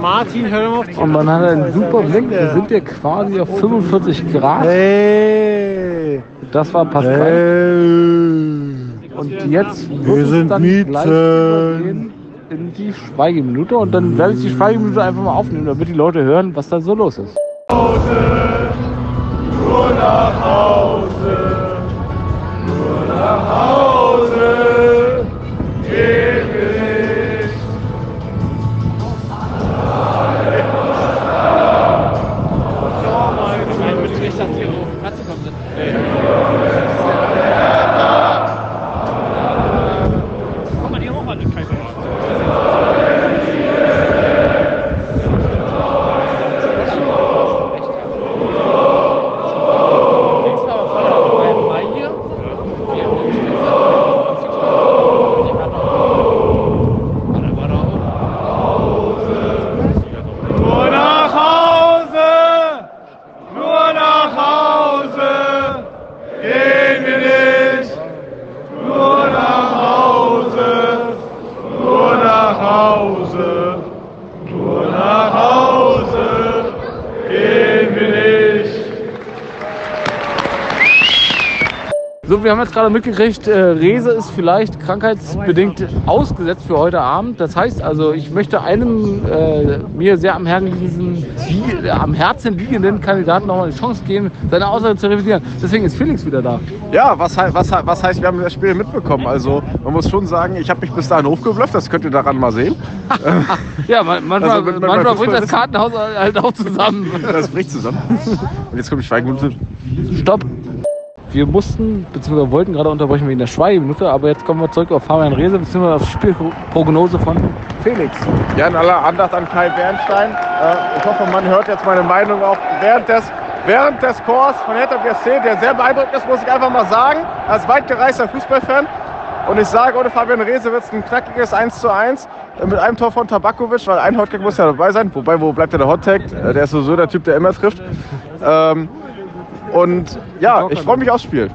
E: Martin, hör mal auf.
A: und man hat einen super Blick. Wir sind hier quasi auf 45 Grad.
D: Hey!
A: Das war Pascal. Und jetzt
D: Wir
A: wird es
D: sind
A: dann gleich übergehen in die Schweigeminute und dann werde ich die Schweigeminute einfach mal aufnehmen, damit die Leute hören, was da so los ist.
B: Nur
A: mitgekriegt, äh, Rese ist vielleicht krankheitsbedingt ausgesetzt für heute Abend. Das heißt also, ich möchte einem äh, mir sehr am, Herzen äh, am Herzen liegenden Kandidaten nochmal eine Chance geben, seine Aussage zu revidieren. Deswegen ist Felix wieder da.
G: Ja, was, was, was heißt, wir haben das Spiel mitbekommen. Also man muss schon sagen, ich habe mich bis dahin hochgeblufft, das könnt ihr daran mal sehen. [LAUGHS]
A: Ja, man, manchmal,
G: Also, wenn
A: manchmal
G: man
A: bringt das Kartenhaus halt auch zusammen. [LAUGHS]
G: Das bricht zusammen. Und jetzt kommt die Schweigeminute.
A: Stopp. Wir mussten, beziehungsweise wollten gerade unterbrechen wegen der Schweigeminute, aber jetzt kommen wir zurück auf Fabian Rehse, beziehungsweise auf Spielprognose von Felix.
G: Ja, in aller Andacht an Kai Bernstein. Äh, ich hoffe, man hört jetzt meine Meinung auch während des, während des Chors von Hertha BSC, der sehr beeindruckend ist, muss ich einfach mal sagen, als weitgereister Fußballfan. Und ich sage, ohne Fabian Rehse wird es ein knackiges 1 zu 1 äh, mit einem Tor von Tabakovic, weil ein Hottag muss ja dabei sein. Wobei, wo bleibt der Hottag? Äh, Der ist sowieso der Typ, der immer trifft. Ähm, und ja, ich freue mich aufs Spiel.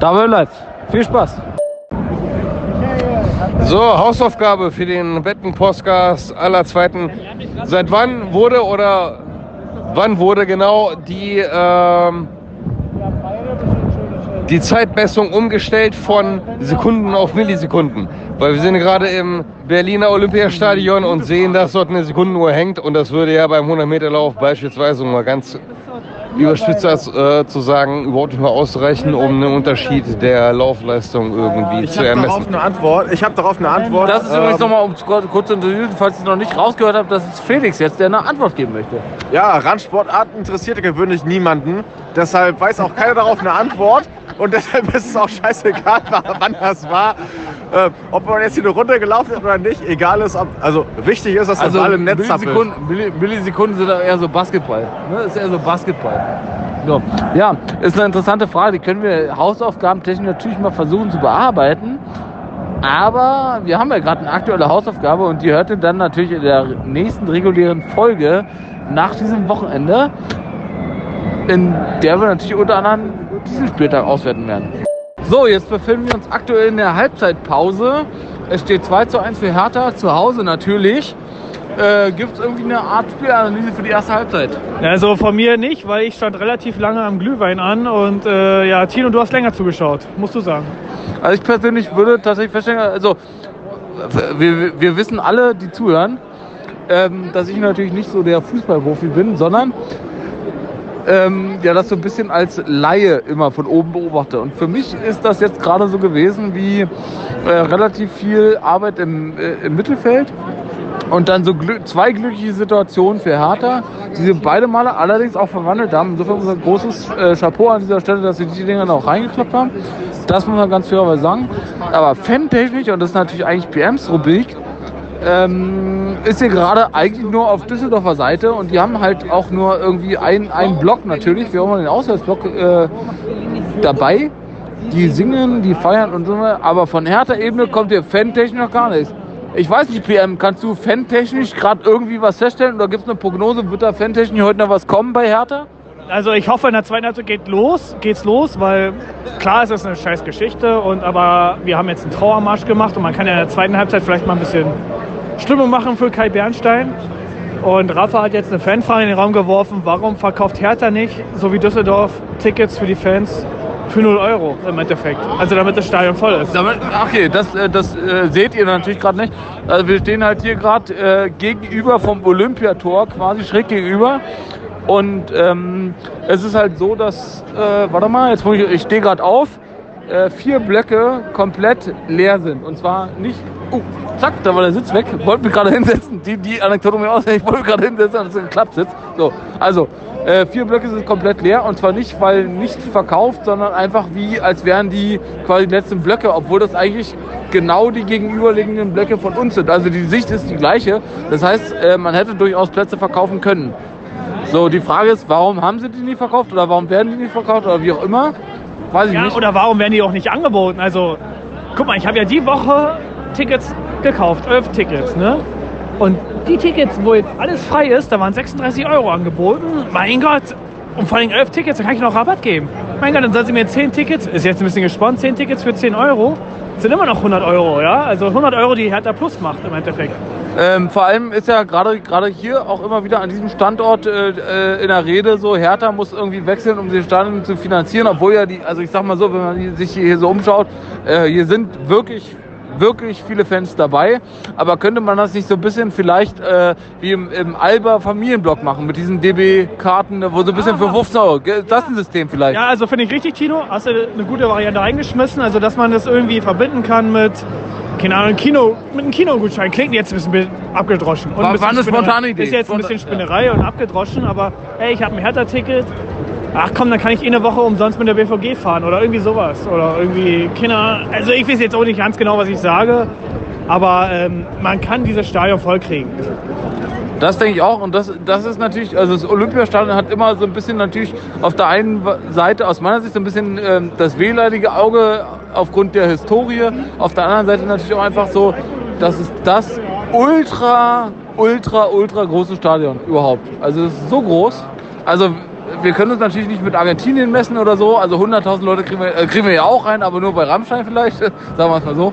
A: Dabei bleibt. Viel Spaß.
F: So, Hausaufgabe für den Wetten-Podcast aller Zweiten. Seit wann wurde oder wann wurde genau die, ähm, die Zeitmessung umgestellt von Sekunden auf Millisekunden? Weil wir sind gerade im Berliner Olympiastadion und sehen, dass dort eine Sekundenuhr hängt und das würde ja beim 100-Meter-Lauf beispielsweise um mal ganz überspitzt äh, zu sagen, überhaupt nicht mal ausreichen, um einen Unterschied der Laufleistung irgendwie
G: Ich
F: zu ermessen.
G: darauf eine Antwort. Ich habe darauf eine Antwort.
A: Das ist übrigens
G: Ähm,
A: nochmal, um kurz zu interviewen, falls ihr es noch nicht rausgehört habt, das ist Felix jetzt, der eine Antwort geben möchte.
G: Ja, Randsportarten interessiert gewöhnlich niemanden. Deshalb weiß auch keiner darauf eine Antwort. Und deshalb ist es auch scheißegal, [LAUGHS] wann das war. Äh, ob man jetzt hier eine Runde gelaufen ist oder nicht, egal ist. Ob, also wichtig ist, dass
A: Also
G: der Ball im Netz.
A: Millisekunden, Milli- Millisekunden sind eher so Basketball. Ne? Ist eher so Basketball. So. Ja, ist eine interessante Frage. Die können wir hausaufgabentechnisch natürlich mal versuchen zu bearbeiten. Aber wir haben ja gerade eine aktuelle Hausaufgabe und die hört ihr dann natürlich in der nächsten regulären Folge nach diesem Wochenende, in der wir natürlich unter anderem diesen Spieltag auswerten werden. So, jetzt befinden wir uns aktuell in der Halbzeitpause. Es steht 2 zu 1 für Hertha, zu Hause natürlich. Äh, Gibt es irgendwie eine Art Spielanalyse für die erste Halbzeit?
B: Also von mir nicht, weil ich stand relativ lange am Glühwein an und äh, ja, Tino, du hast länger zugeschaut, musst du sagen.
A: Also ich persönlich würde tatsächlich feststellen, also wir, wir wissen alle, die zuhören, ähm, dass ich natürlich nicht so der Fußballprofi bin, sondern ähm, ja, das so ein bisschen als Laie immer von oben beobachte. Und für mich ist das jetzt gerade so gewesen wie äh, relativ viel Arbeit im, äh, im Mittelfeld und dann so glü zwei glückliche Situationen für Hertha, die sie beide Male allerdings auch verwandelt haben. Insofern unser großes äh, Chapeau an dieser Stelle, dass sie die Dinger noch reingeklappt haben. Das muss man ganz fairerweise sagen. Aber fantechnisch, und das ist natürlich eigentlich PMs Rubrik, ähm, ist hier gerade eigentlich nur auf Düsseldorfer Seite und die haben halt auch nur irgendwie einen, Block natürlich, wir haben mal den Auswärtsblock äh, dabei. Die singen, die feiern und so, aber von Hertha-Ebene kommt hier fantechnisch noch gar nichts. Ich weiß nicht, PM, kannst du fantechnisch gerade irgendwie was feststellen oder gibt es eine Prognose, wird da fantechnisch heute noch was kommen bei Hertha?
B: Also ich hoffe, in der zweiten Halbzeit geht los, geht's los, weil klar ist es eine scheiß Geschichte, und, aber wir haben jetzt einen Trauermarsch gemacht und man kann ja in der zweiten Halbzeit vielleicht mal ein bisschen Stimmung machen für Kai Bernstein. Und Rafa hat jetzt eine Fanfrage in den Raum geworfen, warum verkauft Hertha nicht, so wie Düsseldorf, Tickets für die Fans Für 0 Euro im Endeffekt. Also damit das Stadion voll ist.
A: Damit, okay, das, äh, das äh, seht ihr natürlich gerade nicht. Also wir stehen halt hier gerade äh, gegenüber vom Olympiator, quasi schräg gegenüber. Und ähm, es ist halt so, dass, äh, warte mal, jetzt muss ich, ich stehe gerade auf, äh, vier Blöcke komplett leer sind. Und zwar nicht, oh, zack, da war der Sitz weg, wollte mich gerade [LAUGHS] hinsetzen. Die, die Anekdote mir aus, [LAUGHS] ich wollte gerade hinsetzen, dass es geklappt sitzt. So, also, äh, vier Blöcke sind komplett leer und zwar nicht, weil nicht verkauft, sondern einfach wie, als wären die quasi die letzten Blöcke, obwohl das eigentlich genau die gegenüberliegenden Blöcke von uns sind. Also die Sicht ist die gleiche. Das heißt, äh, man hätte durchaus Plätze verkaufen können. So, die Frage ist, warum haben sie die nie verkauft oder warum werden die nicht verkauft oder wie auch immer? Weiß ich
B: Ja,
A: nicht.
B: oder warum werden die auch nicht angeboten? Also, guck mal, ich habe ja die Woche Tickets gekauft, elf Tickets, ne? Und die Tickets, wo jetzt alles frei ist, da waren 36 Euro angeboten. Mein Gott, und vor allem elf Tickets, da kann ich noch Rabatt geben. Mein Gott, dann sollen sie mir 10 Tickets, ist jetzt ein bisschen gespannt, 10 Tickets für 10 Euro, sind immer noch 100 Euro, ja? Also 100 Euro, die Hertha Plus macht im Endeffekt.
A: Ähm, vor allem ist ja gerade gerade hier auch immer wieder an diesem Standort äh, äh, in der Rede so, Hertha muss irgendwie wechseln, um den Stadion zu finanzieren, obwohl ja die, also ich sag mal so, wenn man sich hier so umschaut, äh, hier sind wirklich wirklich viele Fans dabei, aber könnte man das nicht so ein bisschen vielleicht äh, wie im, im Alba Familienblock machen mit diesen DB-Karten, wo so ein bisschen für 15 Euro, Gell, ist das ein System vielleicht?
B: Ja, also finde ich richtig, Tino. Hast du eine gute Variante eingeschmissen, also dass man das irgendwie verbinden kann mit, keine Ahnung, Kino, mit einem Kinogutschein. Klingt jetzt ein bisschen abgedroschen. Und
A: War-
B: ein bisschen
A: war eine spontane Idee.
B: Ist jetzt ein bisschen Spinnerei und abgedroschen, aber ey, ich habe ein Hertha-Ticket. Ach komm, dann kann ich eh eine Woche umsonst mit der BVG fahren oder irgendwie sowas. Oder irgendwie, Kinder. Also ich weiß jetzt auch nicht ganz genau, was ich sage. Aber ähm, man kann dieses Stadion vollkriegen.
A: Das denke ich auch. Und das, das ist natürlich, also das Olympiastadion hat immer so ein bisschen natürlich auf der einen Seite, aus meiner Sicht, so ein bisschen ähm, das wehleidige Auge aufgrund der Historie. Auf der anderen Seite natürlich auch einfach so, das ist das ultra, ultra, ultra große Stadion überhaupt. Also es ist so groß. Also wir können uns natürlich nicht mit Argentinien messen oder so. Also 100.000 Leute kriegen wir, äh, kriegen wir ja auch rein, aber nur bei Rammstein vielleicht, [LAUGHS] sagen wir es mal so.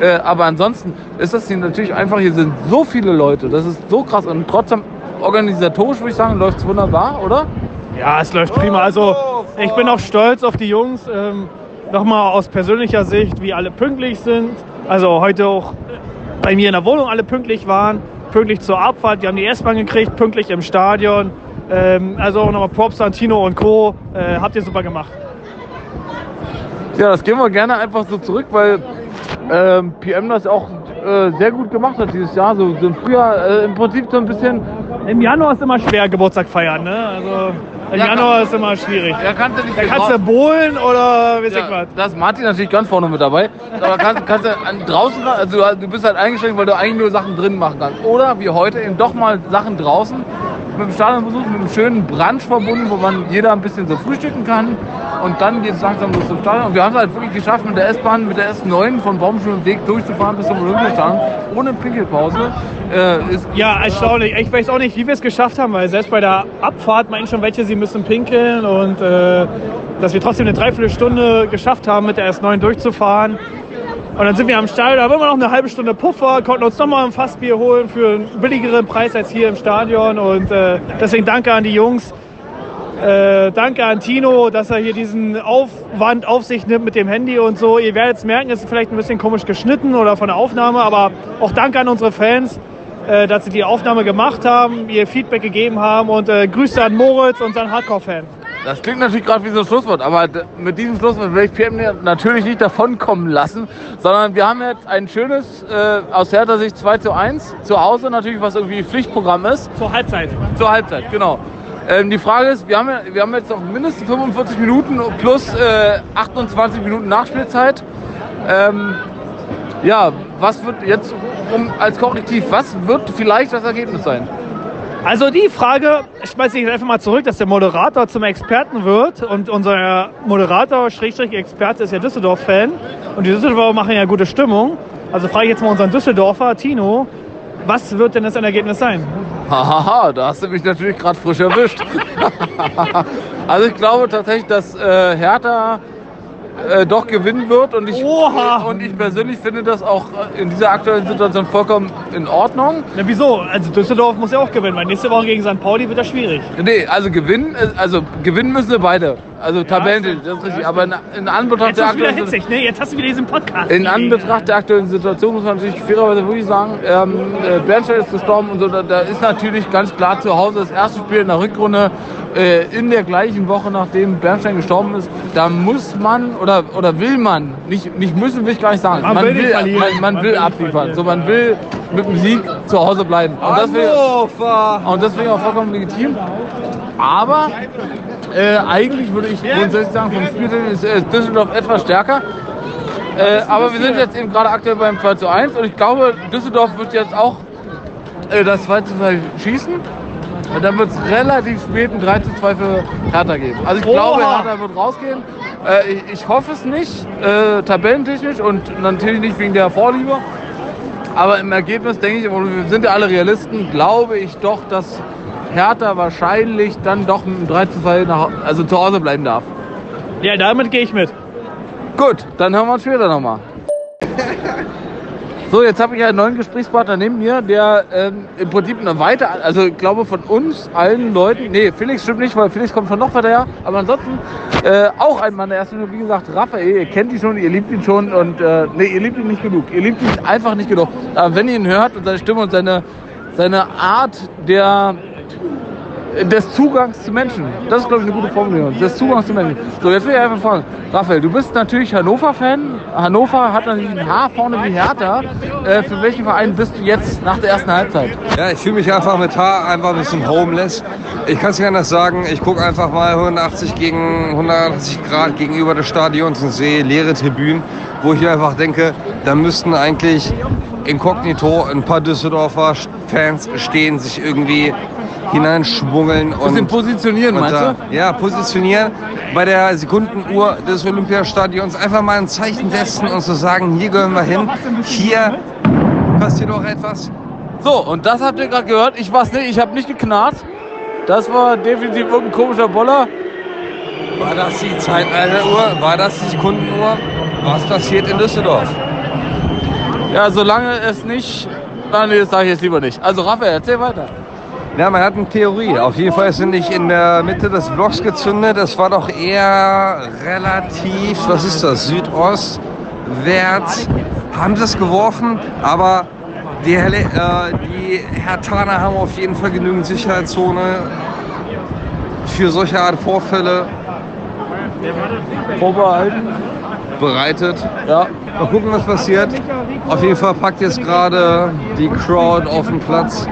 A: Äh, aber ansonsten ist das hier natürlich einfach, hier sind so viele Leute, das ist so krass. Und trotzdem organisatorisch würde ich sagen, läuft es wunderbar, oder?
B: Ja, es läuft prima. Also ich bin auch stolz auf die Jungs. Ähm, Nochmal aus persönlicher Sicht, wie alle pünktlich sind. Also heute auch bei mir in der Wohnung alle pünktlich waren. Pünktlich zur Abfahrt. Die haben die S-Bahn gekriegt, pünktlich im Stadion. Ähm, also auch nochmal Props an Tino und Co. Äh, habt ihr super gemacht.
A: Ja, das gehen wir gerne einfach so zurück, weil ähm, PM das auch äh, sehr gut gemacht hat dieses Jahr. So, so im Frühjahr äh, im Prinzip so ein bisschen.
B: Im Januar ist immer schwer Geburtstag feiern, ne? Also im
A: Ja,
B: Januar
A: kann-
B: ist immer schwierig.
A: Da kannst du nicht
B: Da kannst du bohlen oder wie sagt
A: Ja,
B: man?
A: da ist Martin natürlich ganz vorne mit dabei. Aber kannst, kannst du an, draußen, also du- du bist halt eingeschränkt, weil du eigentlich nur Sachen drin machen kannst. Oder wie heute eben doch mal Sachen draußen mit dem Stadionbesuch, mit einem schönen Brunch verbunden, wo man jeder ein bisschen so frühstücken kann. Und dann geht es langsam los zum Stadion. Und wir haben es halt wirklich geschafft, mit der S-Bahn, mit der S9 von Baumschulen Weg durchzufahren bis zum Olympiastadion, ohne Pinkelpause. Äh, ist,
B: Ja, erstaunlich. Ich weiß auch nicht, wie wir es geschafft haben, weil selbst bei der Abfahrt meinen schon welche, sie müssen pinkeln und äh, dass wir trotzdem eine Dreiviertelstunde geschafft haben, mit der S9 durchzufahren. Und dann sind wir am Stadion, da haben wir noch eine halbe Stunde Puffer, konnten uns nochmal ein Fassbier holen für einen billigeren Preis als hier im Stadion. Und äh, deswegen danke an die Jungs. Äh, danke an Tino, dass er hier diesen Aufwand auf sich nimmt mit dem Handy und so. Ihr werdet es merken, es ist vielleicht ein bisschen komisch geschnitten oder von der Aufnahme, aber auch danke an unsere Fans, äh, dass sie die Aufnahme gemacht haben, ihr Feedback gegeben haben und äh, Grüße an Moritz, unseren Hardcore-Fan.
A: Das klingt natürlich gerade wie so ein Schlusswort, aber mit diesem Schlusswort will ich PM natürlich nicht davonkommen lassen, sondern wir haben jetzt ein schönes, äh, aus Hertha Sicht 2 zu 1, zu Hause natürlich, was irgendwie Pflichtprogramm ist.
B: Zur Halbzeit.
A: Zur Halbzeit, genau. Ähm, die Frage ist, wir haben, wir haben jetzt noch mindestens 45 Minuten plus äh, 28 Minuten Nachspielzeit. Ähm, ja, was wird jetzt um, als Korrektiv, was wird vielleicht das Ergebnis sein?
B: Also die Frage schmeiße ich jetzt einfach mal zurück, dass der Moderator zum Experten wird. Und unser Moderator, Schrägstrich Experte, ist ja Düsseldorf-Fan. Und die Düsseldorfer machen ja gute Stimmung. Also frage ich jetzt mal unseren Düsseldorfer, Tino, was wird denn das Ergebnis sein?
A: Hahaha, da hast du mich natürlich gerade frisch erwischt. [LAUGHS] also ich glaube tatsächlich, dass äh, Hertha äh, doch gewinnen wird und ich,
B: Oha!
A: und ich persönlich finde das auch äh, in dieser aktuellen Situation vollkommen in Ordnung.
B: Na wieso? Also Düsseldorf muss ja auch gewinnen, weil nächste Woche gegen St. Pauli wird das schwierig.
A: Nee, also gewinnen, äh, also gewinnen müssen wir beide. Also Tabellen, das ist richtig. Aber in, in Anbetracht
B: Jetzt
A: der aktuellen
B: hitzig, ne? Jetzt hast du wieder diesen Podcast.
A: in Anbetracht der aktuellen Situation muss man natürlich fairerweise wirklich sagen, ähm, äh, Bernstein ist gestorben und so, da, da ist natürlich ganz klar zu Hause das erste Spiel in der Rückrunde äh, in der gleichen Woche, nachdem Bernstein gestorben ist. Da muss man oder, oder will man, nicht, nicht müssen will ich gar nicht sagen,
B: Man will nicht verlieren.
A: man, man
B: Man
A: will
B: will
A: abliefern. So, man will mit dem Sieg zu Hause bleiben. Und deswegen, und deswegen auch vollkommen legitim. Aber äh, eigentlich würde ich grundsätzlich sagen, vom Spiel ist äh, Düsseldorf etwas stärker. Äh, aber wir sind jetzt eben gerade aktuell beim 2 zu 1 und ich glaube, Düsseldorf wird jetzt auch äh, das 2 zu 2 schießen. Und dann wird es relativ spät ein 3 zu 2 für Hertha geben. Also ich glaube,
B: Oha.
A: Hertha wird rausgehen. Äh, ich, ich hoffe es nicht, äh, tabellentechnisch und natürlich nicht wegen der Vorliebe. Aber im Ergebnis denke ich, und wir sind ja alle Realisten, glaube ich doch, dass Hertha wahrscheinlich dann doch mit einem 3 zu 2 nach, also zu Hause bleiben darf.
B: Ja, damit gehe ich mit.
A: Gut, dann hören wir uns später nochmal. [LAUGHS] So, jetzt habe ich einen neuen Gesprächspartner neben mir, der ähm, im Prinzip eine weiter, also ich glaube von uns allen Leuten, nee, Felix stimmt nicht, weil Felix kommt von noch weiter her, aber ansonsten äh, auch ein Mann der ersten wie gesagt, Raphael, ihr kennt ihn schon, ihr liebt ihn schon und äh, nee, ihr liebt ihn nicht genug, ihr liebt ihn einfach nicht genug. Aber wenn ihr ihn hört und seine Stimme und seine, seine Art der des Zugangs zu Menschen. Das ist, glaube ich, eine gute Formulierung. Des Zugangs zu Menschen. So, jetzt will ich einfach fragen. Raphael, du bist natürlich Hannover-Fan. Hannover hat natürlich ein Haar vorne wie Hertha. Äh, für welchen Verein bist du jetzt nach der ersten Halbzeit?
F: Ja, ich fühle mich einfach mit Haar einfach ein bisschen homeless. Ich kann es nicht anders sagen. Ich gucke einfach mal 180 gegen 180 Grad gegenüber des Stadions und sehe leere Tribünen, wo ich mir einfach denke, da müssten eigentlich inkognito ein paar Düsseldorfer Fans stehen, sich irgendwie hineinschmuggeln und
A: Bisschen positionieren,
F: und
A: meinst du?
F: ja, positionieren bei der Sekundenuhr des Olympiastadions einfach mal ein Zeichen setzen und zu sagen, hier gehören wir hin, hier passiert auch etwas.
A: So, und das habt ihr gerade gehört. Ich war's nicht, ich habe nicht geknarrt. Das war definitiv irgendein komischer Boller.
F: War das die Zeitalteruhr? War das die Sekundenuhr? Was passiert in Düsseldorf?
A: Ja, solange es nicht. Nein, nee, das sage ich jetzt lieber nicht. Also Raphael, erzähl weiter.
F: Ja, man hat eine Theorie. Auf jeden Fall sind nicht in der Mitte des Blocks gezündet. Das war doch eher relativ, was ist das, südostwärts. Haben sie es geworfen, aber die, Helle, äh, die Hertaner haben auf jeden Fall genügend Sicherheitszone für solche Art Vorfälle
A: Vorbehalten.
F: Bereitet.
A: Ja.
F: Mal gucken, was passiert. Auf jeden Fall packt jetzt gerade die Crowd auf dem Platz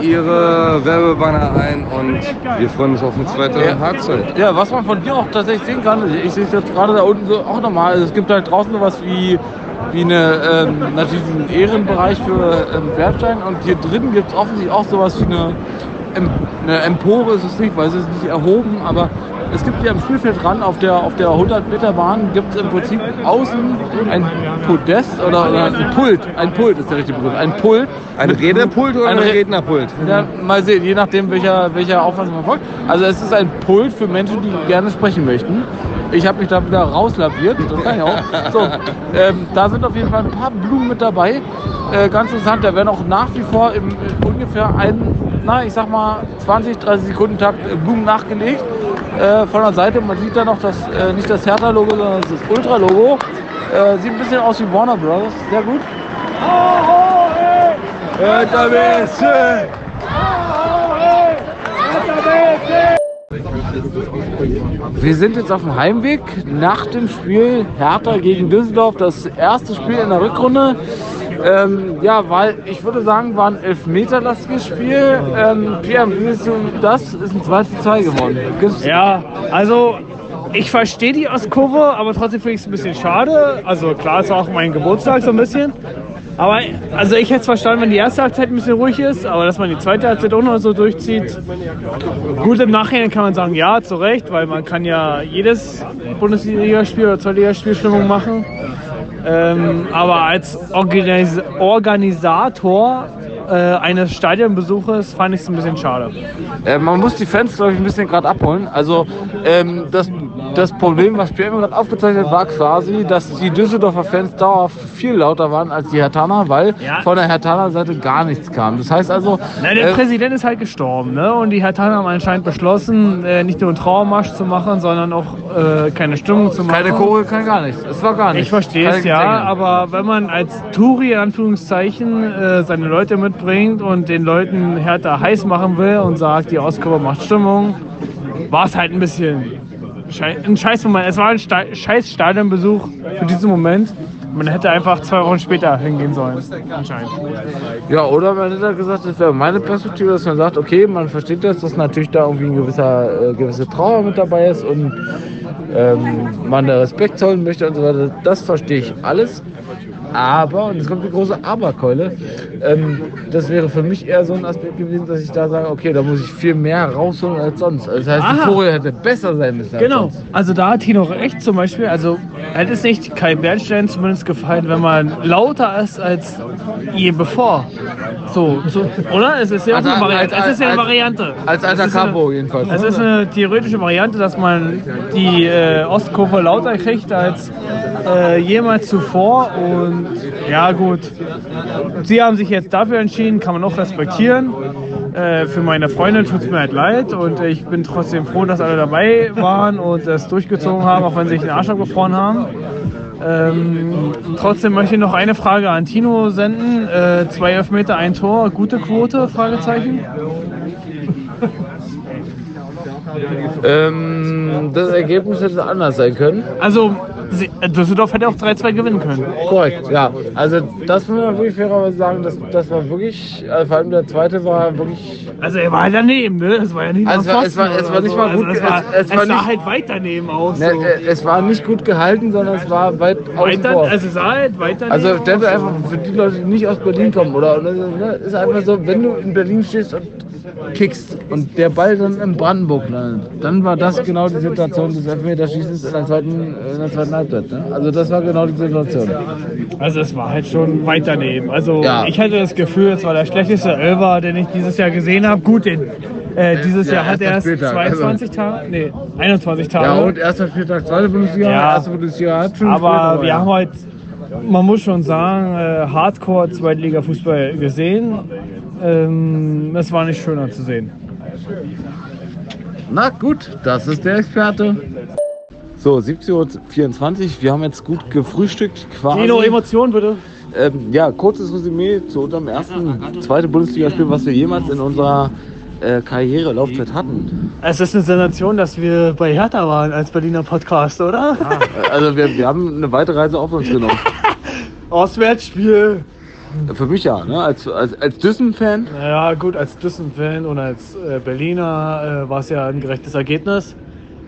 F: ihre Werbebanner ein und wir freuen uns auf eine zweite
A: Ja.
F: Halbzeit.
A: Ja, was man von hier auch tatsächlich sehen kann, ich sehe es jetzt gerade da unten so auch nochmal, also es gibt halt draußen sowas wie, wie eine, ähm, natürlich einen Ehrenbereich für ähm, Bernstein und hier drin gibt es offensichtlich auch sowas wie eine, eine Empore, ist es nicht, weil es ist nicht erhoben, aber es gibt hier am Spielfeld dran, auf der, auf der 100 Meter Bahn gibt es im Prinzip außen ein Podest oder, oder ein Pult, ein Pult ist der richtige Begriff, ein Pult.
F: Ein Rednerpult oder ein
A: Re-
F: Rednerpult?
A: ja, mal sehen, je nachdem, welcher, welcher Auffassung man folgt. Also es ist ein Pult für Menschen, die gerne sprechen möchten. Ich habe mich da wieder rauslaviert, das kann ich auch. So, ähm, da sind auf jeden Fall ein paar Blumen mit dabei. Äh, ganz interessant, da werden auch nach wie vor im äh, ungefähr ein, na, ich sag mal 20, 30 Sekunden Takt äh, Blumen nachgelegt. Äh, von der Seite, man sieht da noch das, äh, nicht das Hertha-Logo, sondern das Ultra-Logo. Äh, sieht ein bisschen aus wie Warner Brothers, sehr gut. Wir sind jetzt auf dem Heimweg nach dem Spiel Hertha gegen Düsseldorf, das erste Spiel in der Rückrunde. Ähm, ja, weil ich würde sagen, war ein elfmeterlastiges Spiel. Ähm, Pierre, wie du das? Ist ein 2 zu 2 geworden. Gibt's-
B: Ja, also ich verstehe die Ostkurve, aber trotzdem finde ich es ein bisschen schade. Also klar ist auch mein Geburtstag so ein bisschen. Aber also ich hätte es verstanden, wenn die erste Halbzeit ein bisschen ruhig ist, aber dass man die zweite Halbzeit auch noch so durchzieht. Gut, im Nachhinein kann man sagen, ja, zu Recht, weil man kann ja jedes Bundesligaspiel oder Zweitligaspiel Stimmung machen. Ähm, aber als Organis Organisator äh, eines Stadionbesuches fand ich es ein bisschen schade.
A: Äh, man muss die Fans, glaube ich, ein bisschen gerade abholen. Also ähm, das, das Problem, was Pierre gerade aufgezeichnet hat, war quasi, dass die Düsseldorfer Fans dauerhaft viel lauter waren als die Hertaner, weil
B: Ja.
A: von der Hertaner Seite gar nichts kam. Das heißt also,
B: Na, der
A: äh,
B: Präsident ist halt gestorben, ne? Und die Hertaner haben anscheinend beschlossen, äh, nicht nur einen Trauermarsch zu machen, sondern auch äh, keine Stimmung zu machen.
A: keine Chore, kein gar nichts. Es war gar nichts.
B: Ich verstehe es ja, aber wenn man als Touri in Anführungszeichen äh, seine Leute mitbringt und den Leuten Hertha heiß machen will und sagt, die Ausgabe macht Stimmung, war es halt ein bisschen ein scheiß Moment. Es war ein scheiß Stadionbesuch für diesen Moment. Man hätte einfach zwei Wochen später hingehen sollen, anscheinend.
A: Ja, oder man hätte gesagt, das wäre meine Perspektive, dass man sagt, okay, man versteht das, dass natürlich da irgendwie ein gewisser, äh, gewisse Trauer mit dabei ist und ähm, man da Respekt zollen möchte und so weiter. Das verstehe ich alles. Aber, und jetzt kommt die große Aberkeule, ähm, das wäre für mich eher so ein Aspekt gewesen, dass ich da sage, okay, da muss ich viel mehr rausholen als sonst. Also das heißt, die
B: Aha.
A: Choreo hätte besser sein müssen.
B: Genau, also da hat Tino recht zum Beispiel. Also hätte es nicht Kai Bernstein zumindest gefallen, wenn man lauter ist als je bevor. So, so oder? Es ist ja
A: Also
B: eine Variante.
A: als-
B: Es ist ja eine Variante.
A: als alter Capo jedenfalls.
B: Es ist eine theoretische Variante, dass man die äh, Ostkurve lauter kriegt als äh, jemals zuvor. Und ja gut, sie haben sich jetzt dafür entschieden, kann man auch respektieren. Äh, für meine Freundin tut es mir halt leid und ich bin trotzdem froh, dass alle dabei waren und es durchgezogen haben, auch wenn sie sich den Arsch abgefroren haben. Ähm, trotzdem möchte ich noch eine Frage an Tino senden. Äh, zwei Elfmeter, ein Tor, gute Quote? Fragezeichen.
A: Ähm, das Ergebnis hätte anders sein können.
B: Also sie- Düsseldorf hätte auch 3-2 gewinnen können.
A: Korrekt, ja. Also das muss man wirklich fairerweise sagen, das, das war wirklich, also vor allem der zweite war wirklich.
B: Also er war halt daneben, ne? Es war ja nicht
A: Also
B: mal
A: es war- es war- nicht
B: so.
A: mal gut
B: Also es war,
A: es- es
B: es
A: war
B: sah
A: nicht-
B: halt weit daneben aus.
A: Ne,
B: So.
A: äh, es war nicht gut gehalten, sondern es war weit außen vor.
B: also es sah halt weit daneben
A: Also stell dir einfach für die Leute, die nicht aus Berlin kommen, oder ne, ne, ist einfach so, wenn du in Berlin stehst und kickst und der Ball dann in Brandenburg landet, dann war das genau die Situation des Elfmeterschießens in der zweiten, in der zweiten Halbzeit. Ne? Also das war genau die Situation.
B: Also es war halt schon weit daneben. Also
A: Ja.
B: ich hatte das Gefühl, es war der schlechteste Elfer, den ich dieses Jahr gesehen habe. Gut, den, äh, dieses
A: Ja,
B: Jahr hat er erst
A: Spieltag, also
B: 22 Tage, nee, 21 Tage.
A: Ja und erster Spieltag, zweite Bundesliga,
B: Ja.
A: erste Bundesliga hat schon
B: Aber wir
A: ja.
B: haben heute, man muss schon sagen, äh, Hardcore-Zweitliga-Fußball gesehen. Ähm, es war nicht schöner zu sehen.
A: Na gut, das ist der Experte. So, 17.24 Uhr, wir haben jetzt gut gefrühstückt quasi.
B: Tino, Emotionen bitte.
A: Ähm, ja, kurzes Resümee zu unserem ersten, zweite Bundesligaspiel, was wir jemals in unserer äh, Karrierelaufzeit hatten.
B: Es ist eine Sensation, dass wir bei Hertha waren als Berliner Podcast, oder?
A: Äh, Also wir, wir haben eine weite Reise auf uns genommen. [LAUGHS]
B: Auswärtsspiel.
A: Für mich ja, ne? als, als, als Düssen-Fan.
B: Naja, gut, als Düssen-Fan und als äh, Berliner äh, war es ja ein gerechtes Ergebnis.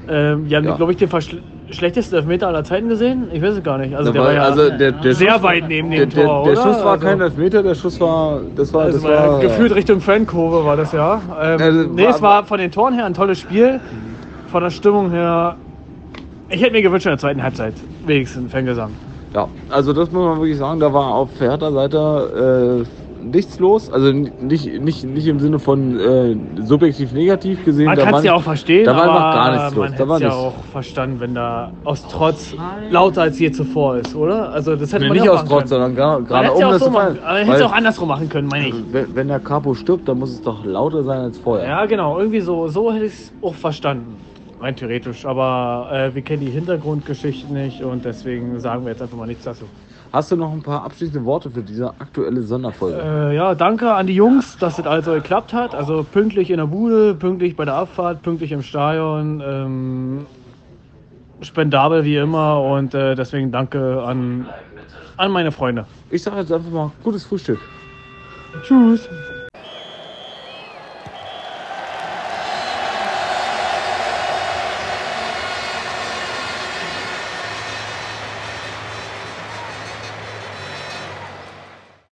B: Ähm, wir haben,
A: Ja.
B: glaube ich, den verschl- schlechtesten Elfmeter aller Zeiten gesehen. Ich weiß es gar nicht. Also, der
A: war-
B: ja
A: also der, der
B: sehr
A: Schuss,
B: weit neben
A: der,
B: dem
A: der,
B: Tor,
A: der
B: oder?
A: Schuss war
B: Also-
A: kein Elfmeter, der Schuss war, das war,
B: Das
A: das
B: war
A: war
B: gefühlt Richtung Fankurve war das ja. Ähm,
A: Also,
B: nee,
A: war-
B: es war von den Toren her ein tolles Spiel. Von der Stimmung her. Ich hätte mir gewünscht in der zweiten Halbzeit wenigstens Fangesang.
A: Ja, also das muss man wirklich sagen, da war auf Hertha Seite äh, nichts los. Also nicht, nicht, nicht im Sinne von äh, subjektiv negativ gesehen.
B: Man
A: da
B: kann es ja auch verstehen,
A: Da war
B: aber
A: einfach gar nichts los.
B: man hätte es ja auch verstanden, wenn da aus Trotz lauter als je zuvor ist, oder? Also das hätte
A: Nee,
B: man
A: nicht aus Trotz,
B: können.
A: sondern gerade um das
B: so machen, aber hätte es auch andersrum machen können, meine ich.
A: Wenn, wenn der Capo stirbt, dann muss es doch lauter sein als vorher.
B: Ja, genau, irgendwie so, so hätte ich es auch verstanden. Rein theoretisch, aber äh, wir kennen die Hintergrundgeschichte nicht und deswegen sagen wir jetzt einfach mal nichts dazu.
A: Hast du noch ein paar abschließende Worte für diese aktuelle Sonderfolge?
B: Äh, ja, danke an die Jungs, dass das also geklappt hat. Also pünktlich in der Bude, pünktlich bei der Abfahrt, pünktlich im Stadion. Ähm, spendabel wie immer und äh, deswegen danke an, an meine Freunde.
A: Ich sage jetzt einfach mal gutes Frühstück.
B: Tschüss.